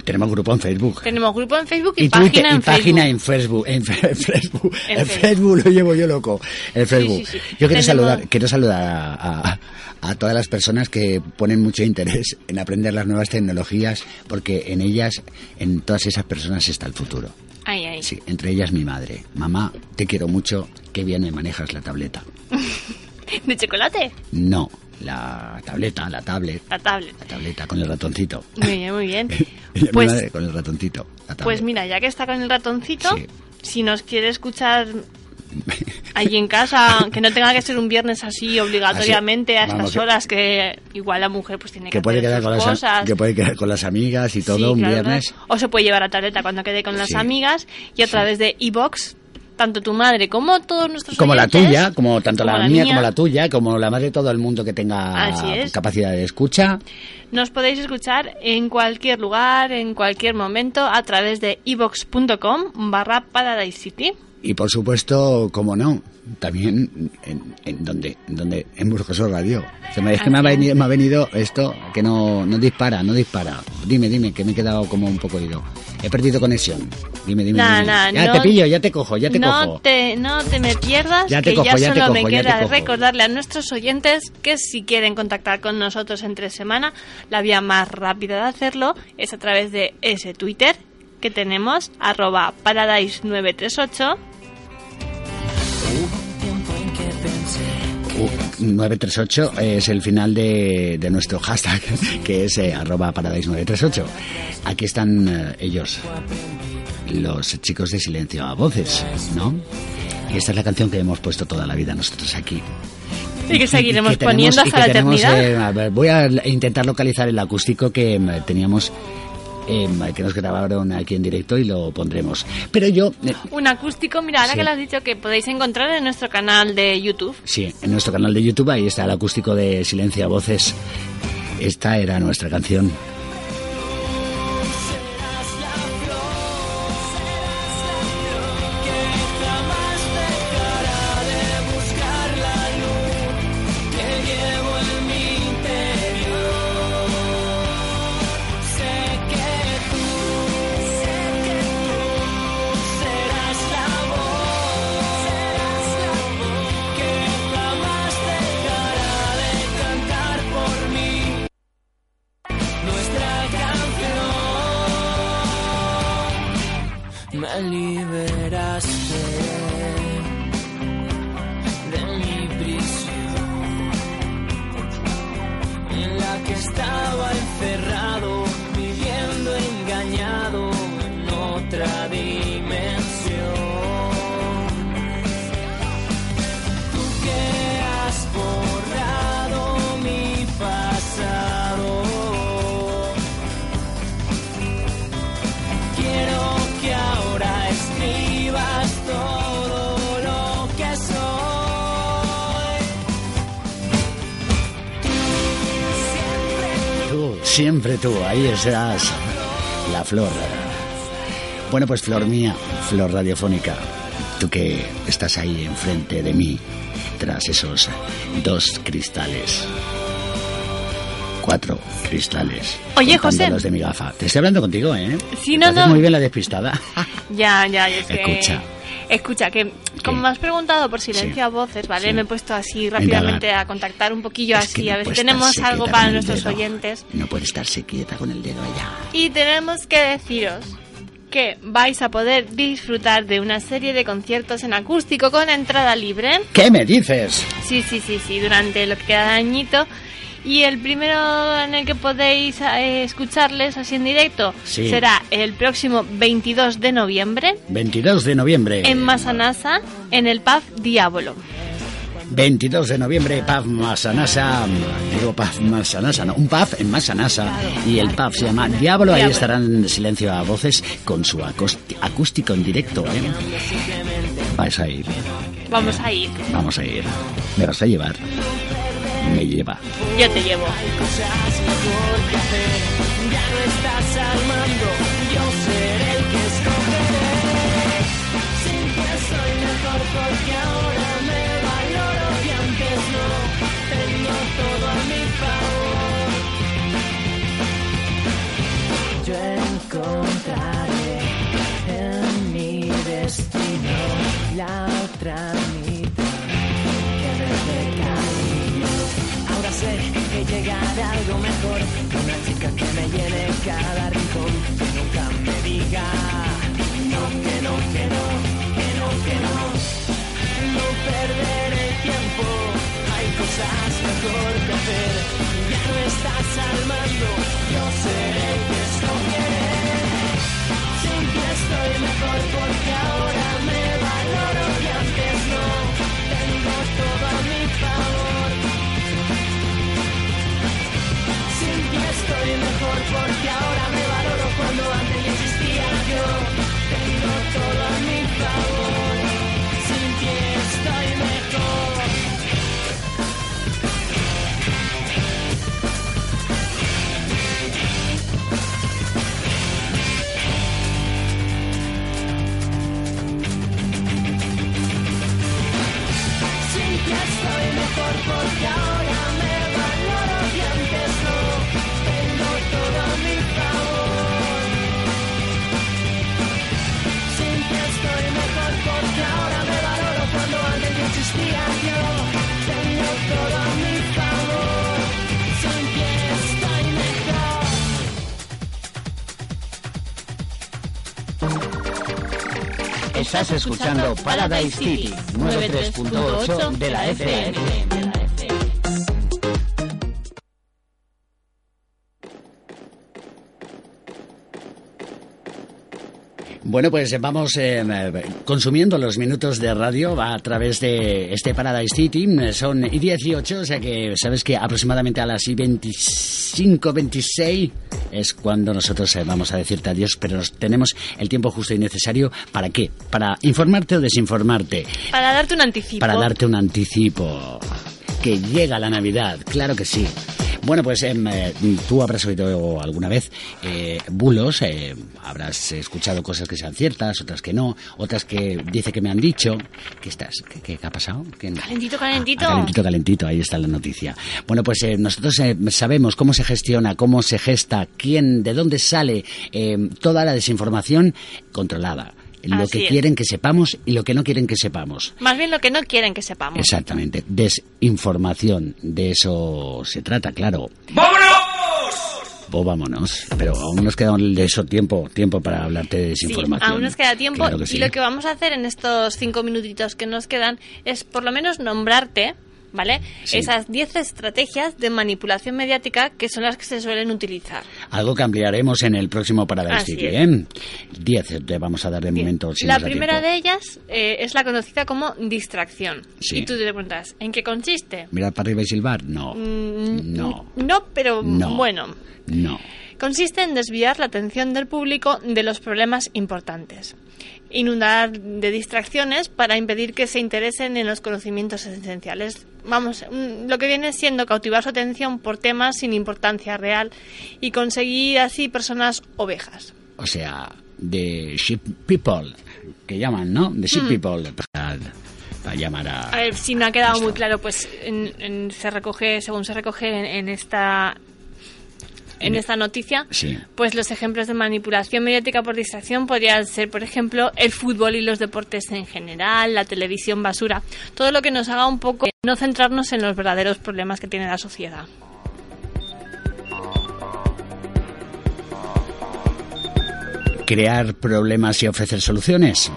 tenemos grupo en Facebook.
Tenemos grupo en Facebook y, página, en,
página en Facebook. En, Facebook. En, Facebook. lo llevo yo loco. En Facebook. Yo quiero saludar, quiero saludar a, a, todas las personas que ponen mucho interés en aprender las nuevas tecnologías, porque en ellas, en todas esas personas está el futuro.
Ay, ay.
Sí, entre ellas mi madre. Mamá, te quiero mucho, qué bien me manejas la tableta. *laughs*
¿De chocolate?
No, la tableta, la tablet.
La tablet.
La tableta con el ratoncito.
Muy bien, muy bien. *laughs*
pues, con el ratoncito.
Pues mira, ya que está con el ratoncito, si nos quiere escuchar *laughs* allí en casa, que no tenga que ser un viernes así obligatoriamente a estas horas que igual la mujer pues tiene que,
puede
quedar
con
cosas.
Las, que puede quedar con las amigas y todo un viernes.
O se puede llevar a tableta cuando quede con las amigas y a través de iBox tanto tu madre como todos nuestros
como la tuya como tanto la, mía, como la tuya como la madre de todo el mundo que tenga capacidad de escucha.
Nos podéis escuchar en cualquier lugar en cualquier momento a través de evox.com barra Paradise City.
Y por supuesto como no también en, en donde donde en Burgosor Radio. Se me, es que me ha, venido, me ha venido esto que no, no dispara no dispara. Dime dime que me he quedado como un poco ido. He perdido conexión. Dime dime, ya te pillo ya te cojo ya te
no
cojo.
te, no te me pierdas ya te que ya, solo me queda recordarle a nuestros oyentes que si quieren contactar con nosotros entre semana la vía más rápida de hacerlo es a través de ese Twitter que tenemos arroba paradise 938
938 es el final de, de nuestro hashtag, *laughs* que es eh, arroba paradise938. Aquí están eh, ellos, los chicos de Silencio a Voces, ¿no? Y esta es la canción que hemos puesto toda la vida nosotros aquí.
Y que seguiremos poniendo hasta la eternidad.
Eh, voy a intentar localizar el acústico que teníamos eh, que nos grabaron aquí en directo y lo pondremos. Pero yo...
Eh, un acústico, mira, ahora que lo has dicho, que podéis encontrar en nuestro canal de YouTube.
Sí, en nuestro canal de YouTube, ahí está el acústico de Silencia Voces. Esta era nuestra canción. Siempre tú, ahí estás, la flor. Bueno, pues flor mía, flor radiofónica, tú que estás ahí enfrente de mí, tras esos dos cristales. Cuatro cristales.
Oye, José.
Los de mi gafa. Te estoy hablando contigo, ¿eh?
Sí, no, no.
muy bien la despistada. *laughs*
Ya, ya, es que...
Escucha.
Escucha, que como me has preguntado por silencio a voces, ¿vale? Me he puesto así rápidamente a contactar un poquillo así, a ver si tenemos algo para nuestros oyentes.
No puede estarse quieta con el dedo allá.
Y tenemos que deciros que vais a poder disfrutar de una serie de conciertos en acústico con entrada libre.
¿Qué me dices?
Sí, sí, sí, sí, durante lo que queda de añito y el primero en el que podéis eh, escucharles así en directo será el próximo 22 de noviembre.
22 de noviembre.
En Masanasa, en el pub Diablo.
22 de noviembre, pub Masanasa, digo pub Masanasa, no, un pub en Masanasa y el pub se llama Diablo, ahí estarán en silencio a voces con su acústico en directo, ¿eh? Vais a ir.
Vamos a ir.
Vamos a ir. Me vas a llevar me lleva.
Yo te llevo.
Hay cosas mejor que hacer. Ya no estás al mando, yo seré el que escogeré. Que soy mejor porque ahora me valoro y antes no. Tengo todo a mi favor. Yo encontraré en mi destino la que llegará algo mejor. Una chica que me llene cada rincón, que nunca me diga no, que no, que no, que no, que no. No perderé tiempo, hay cosas mejor que hacer. Ya no estás al mando, yo seré el que escogeré. Sin que estoy mejor porque Sin ti estoy mejor porque
Estás escuchando Paradise City 93.8 de la FM. Bueno, pues vamos eh, consumiendo los minutos de radio a través de este Paradise City. Son y 18, o sea que sabes que aproximadamente a las y 25, 26 es cuando nosotros eh, vamos a decirte adiós, pero nos tenemos el tiempo justo y necesario. ¿Para qué? ¿Para informarte o desinformarte?
Para darte un anticipo.
Para darte un anticipo. Que llega la Navidad, claro que sí. Bueno, pues em, eh, tú habrás oído alguna vez eh, bulos, eh, habrás escuchado cosas que sean ciertas, otras que no, otras que dice que me han dicho. ¿Qué estás? ¿Qué, ha pasado?
Calentito, calentito.
Ah, calentito, calentito, ahí está la noticia. Bueno, pues nosotros sabemos cómo se gestiona, cómo se gesta, quién, de dónde sale toda la desinformación controlada lo que quieren que sepamos y lo que no quieren que sepamos.
Más bien lo que no quieren que sepamos.
Exactamente. Desinformación. De eso se trata, claro.
¡Vámonos!
Pues vámonos. Pero aún nos queda de eso tiempo, tiempo para hablarte de desinformación.
Sí, aún nos queda tiempo. Y lo que vamos a hacer en estos cinco minutitos que nos quedan es por lo menos nombrarte ¿vale? Esas 10 estrategias de manipulación mediática que son las que se suelen utilizar.
Algo cambiaremos en el próximo Parada del ¿eh? 10 te vamos a dar de momento.
la primera de ellas eh, es la conocida como distracción. Y tú te preguntas, ¿en qué consiste?
¿Mirar para arriba y silbar? No. Mm,
no. No, pero bueno.
No.
Consiste en desviar la atención del público de los problemas importantes inundar de distracciones para impedir que se interesen en los conocimientos esenciales. Vamos, mm, lo que viene siendo cautivar su atención por temas sin importancia real y conseguir así personas ovejas.
O sea, de sheep people, que llaman, ¿no? De sheep mm. people. Para, llamar a...
A ver, si no ha quedado muy claro, pues se recoge, según se recoge en esta en esta noticia, pues los ejemplos de manipulación mediática por distracción podrían ser, por ejemplo, el fútbol y los deportes en general, la televisión basura, todo lo que nos haga un poco no centrarnos en los verdaderos problemas que tiene la sociedad.
Crear problemas y ofrecer soluciones.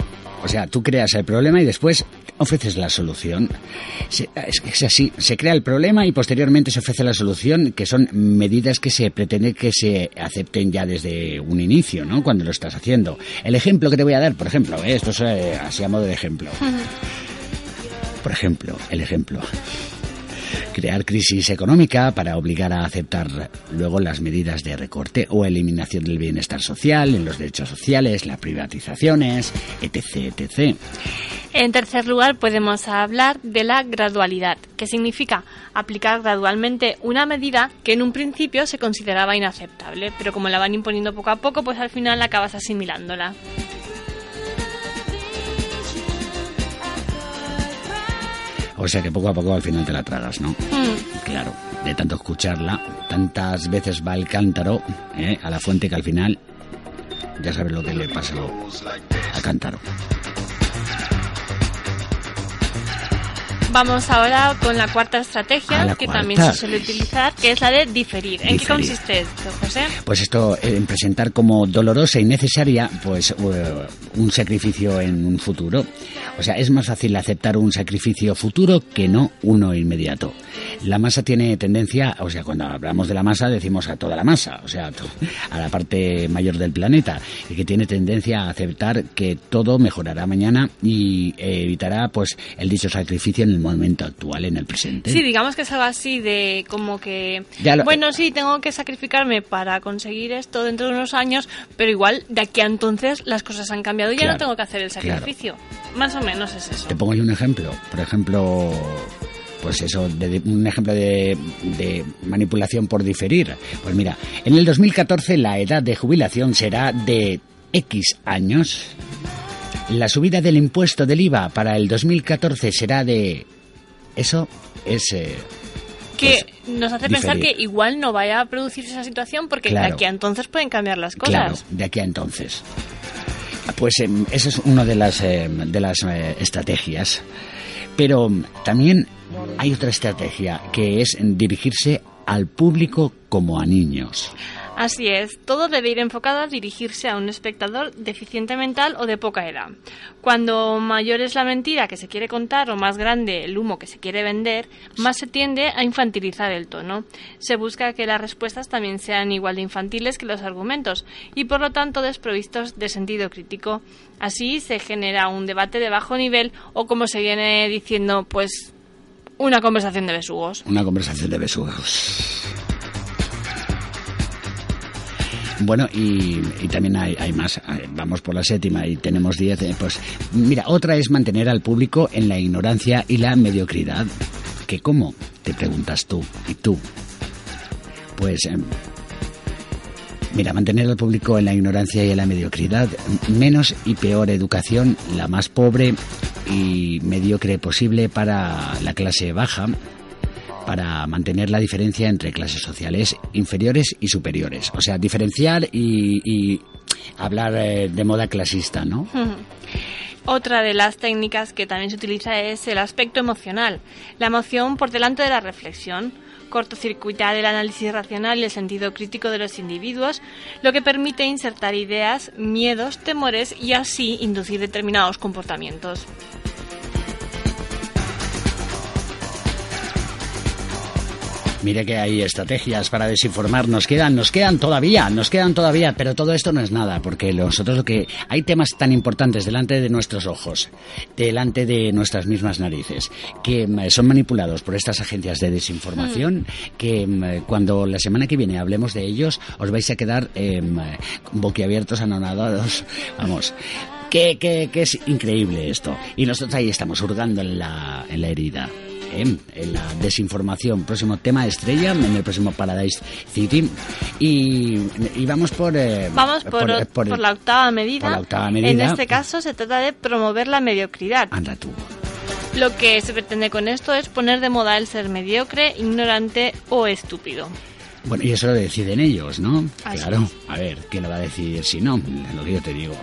O sea, tú creas el problema y después ofreces la solución. es, así, se crea el problema y posteriormente se ofrece la solución, que son medidas que se pretende que se acepten ya desde un inicio, ¿no? Cuando lo estás haciendo. El ejemplo que te voy a dar, por ejemplo, ¿eh? esto es eh, así a modo de ejemplo. Por ejemplo, el ejemplo crear crisis económica para obligar a aceptar luego las medidas de recorte o eliminación del bienestar social, en los derechos sociales, las privatizaciones, etc. etc.
En tercer lugar, podemos hablar de la gradualidad, que significa aplicar gradualmente una medida que en un principio se consideraba inaceptable, pero como la van imponiendo poco a poco, pues al final acabas asimilándola.
O sea que poco a poco al final te la tragas, ¿no? Mm. Claro, de tanto escucharla, tantas veces va el cántaro ¿eh? a la fuente que al final ya sabes lo que le pasa al cántaro.
Vamos ahora con la cuarta estrategia que también se suele utilizar, que es la de diferir. ¿En qué consiste esto, José?
Pues esto, eh, en presentar como dolorosa y necesaria, pues eh, un sacrificio en un futuro. O sea, es más fácil aceptar un sacrificio futuro que no uno inmediato. La masa tiene tendencia, o sea, cuando hablamos de la masa decimos a toda la masa, o sea, a la parte mayor del planeta, y que tiene tendencia a aceptar que todo mejorará mañana y evitará, pues, el dicho sacrificio en el momento actual, en el presente.
Sí, digamos que es algo así de como que, bueno, sí, tengo que sacrificarme para conseguir esto dentro de unos años, pero igual de aquí a entonces las cosas han cambiado y ya no tengo que hacer el sacrificio. Más o menos es eso.
Te pongo yo un ejemplo. Por ejemplo, pues eso, de, un ejemplo de, de, manipulación por diferir. Pues mira, en el 2014 la edad de jubilación será de X años. La subida del impuesto del IVA para el 2014 será de eso es... Eh,
que pues, nos hace pensar que igual no vaya a producirse esa situación porque de aquí a entonces pueden cambiar las cosas.
Claro, de aquí a entonces. Pues em, esa es una de las, em, de las eh, estrategias. Pero también hay otra estrategia que es dirigirse al público como a niños.
Así es, todo debe ir enfocado a dirigirse a un espectador deficiente mental o de poca edad. Cuando mayor es la mentira que se quiere contar o más grande el humo que se quiere vender, más se tiende a infantilizar el tono. Se busca que las respuestas también sean igual de infantiles que los argumentos y por lo tanto desprovistos de sentido crítico. Así se genera un debate de bajo nivel o como se viene diciendo, pues una conversación de besugos.
Una conversación de besugos. Bueno, y, también hay, más. Vamos por la séptima y tenemos diez. Eh, pues mira, otra es mantener al público en la ignorancia y la mediocridad. ¿Qué cómo? Te preguntas tú. ¿Y tú? Pues... Em, mira, mantener al público en la ignorancia y en la mediocridad, menos y peor educación, la más pobre y mediocre posible para la clase baja, para mantener la diferencia entre clases sociales inferiores y superiores. O sea, diferenciar y, hablar eh, de moda clasista, ¿no? *laughs*
Otra de las técnicas que también se utiliza es el aspecto emocional, la emoción por delante de la reflexión cortocircuitar el análisis racional y el sentido crítico de los individuos, lo que permite insertar ideas, miedos, temores y así inducir determinados comportamientos.
Mire que hay estrategias para desinformar, nos quedan, nos quedan todavía, nos quedan todavía, pero todo esto no es nada, porque nosotros lo que hay temas tan importantes delante de nuestros ojos, delante de nuestras mismas narices, que mm, son manipulados por estas agencias de desinformación, mm. que mm, cuando la semana que viene hablemos de ellos, os vais a quedar eh, boquiabiertos, anonadados, vamos. Que, que, que, es increíble esto. Y nosotros ahí estamos hurgando en la, en la herida en la desinformación. Próximo tema estrella en el próximo Paradise City. Y, vamos por,
eh, vamos por, la octava medida. En este caso se trata de promover la mediocridad.
Anda tú.
Lo que se pretende con esto es poner de moda el ser mediocre, ignorante o estúpido.
Bueno, y eso lo deciden ellos, ¿no? claro. A ver, ¿quién lo va a decidir si no? Lo que yo te digo.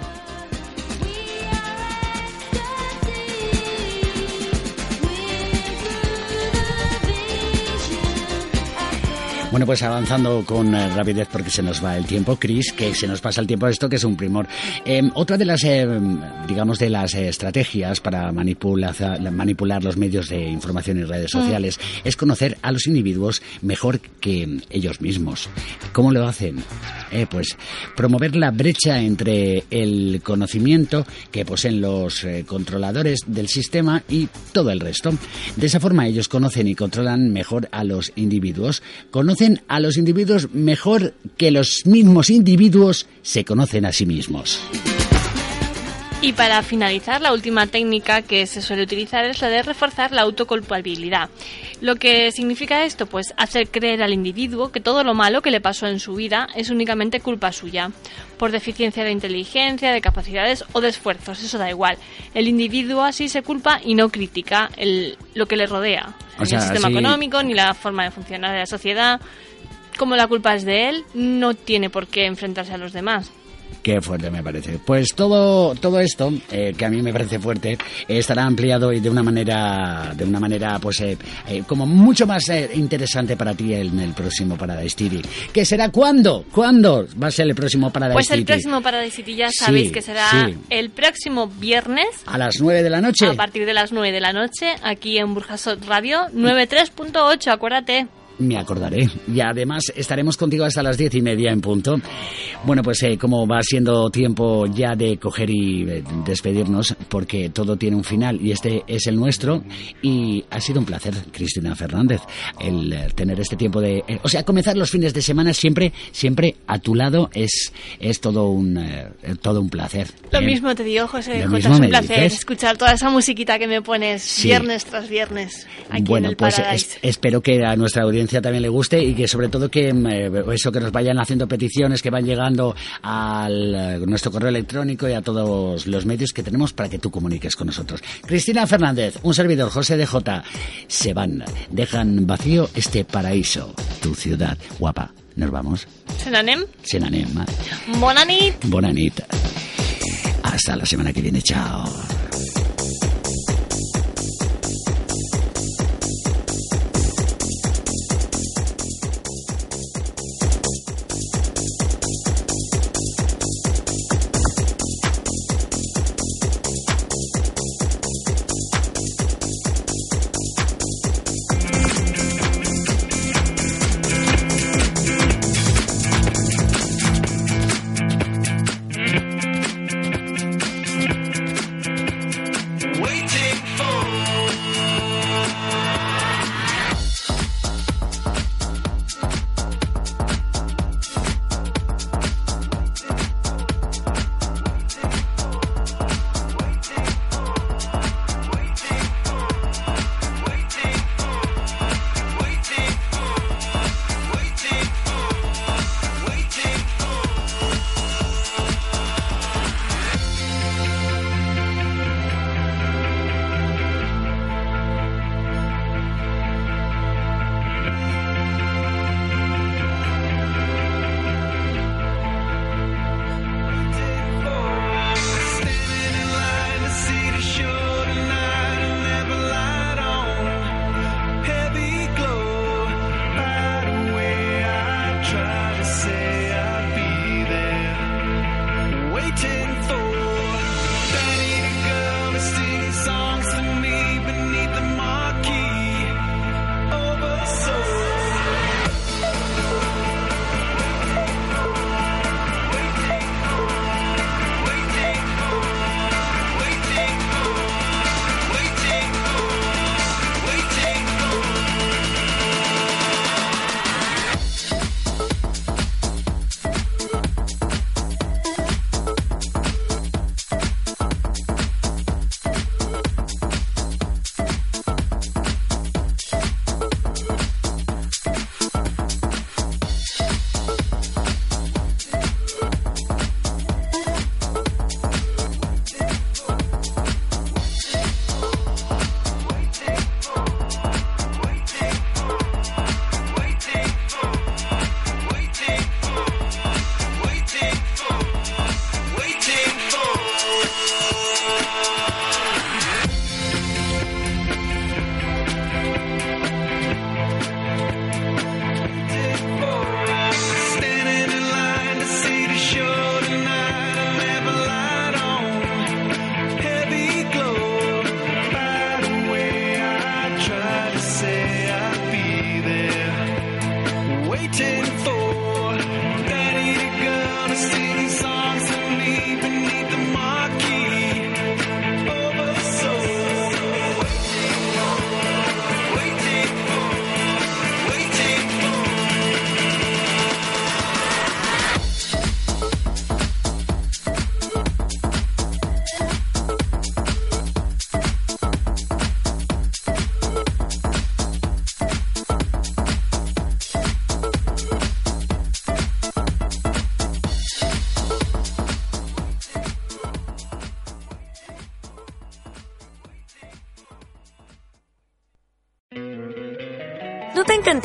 Bueno, pues avanzando con eh, rapidez porque se nos va el tiempo, Chris, que se nos pasa el tiempo esto que es un primor. Em, otra de las, em, digamos, de las estrategias para manipular, manipular los medios de información y redes mm. sociales es conocer a los individuos mejor que ellos mismos. ¿Cómo lo hacen? Eh, pues promover la brecha entre el conocimiento que poseen los eh, controladores del sistema y todo el resto. De esa forma ellos conocen y controlan mejor a los individuos, conocen a los individuos mejor que los mismos individuos se conocen a sí mismos.
Y para finalizar, la última técnica que se suele utilizar es la de reforzar la autoculpabilidad. Lo que significa esto, pues hacer creer al individuo que todo lo malo que le pasó en su vida es únicamente culpa suya, por deficiencia de inteligencia, de capacidades o de esfuerzos, eso da igual. El individuo así se culpa y no critica el, lo que le rodea, ni el sistema económico, ni la forma de funcionar de la sociedad. Como la culpa es de él, no tiene por qué enfrentarse a los demás.
Qué fuerte me parece. Pues todo, todo esto, eh, que a mí me parece fuerte, estará ampliado y de una manera, de una manera, pues, eh, eh, como mucho más interesante para ti en el próximo Paradise City. ¿Qué será cuándo? ¿Cuándo va a ser el próximo Paradise
City? Pues el próximo Paradise City ya sabéis que será el próximo viernes.
A las 9 de la noche.
A partir de las 9 de la noche, aquí en Burjasot Radio, 93.8, acuérdate
me acordaré. Y además estaremos contigo hasta las diez y media en punto. Bueno, pues eh, como va siendo tiempo ya de coger y eh, despedirnos, porque todo tiene un final y este es el nuestro. Y ha sido un placer, Cristina Fernández, el eh, tener este tiempo de... o sea, comenzar los fines de semana siempre, siempre a tu lado es, es todo, un, todo un placer.
Lo mismo te digo, José. es un placer escuchar toda esa musiquita que me pones viernes tras viernes aquí
bueno,
en el
pues espero que a nuestra audiencia también le guste y que sobre todo que mm, eh, eso que nos vayan haciendo peticiones que van llegando a eh, nuestro correo electrónico y a todos los medios que tenemos para que tú comuniques con nosotros. Cristina Fernández, un servidor, José de J. Se van, dejan vacío este paraíso, tu ciudad guapa. Nos vamos.
Senanem.
Senanem.
Bonanit.
Bonanit. Hasta la semana que viene. Chao.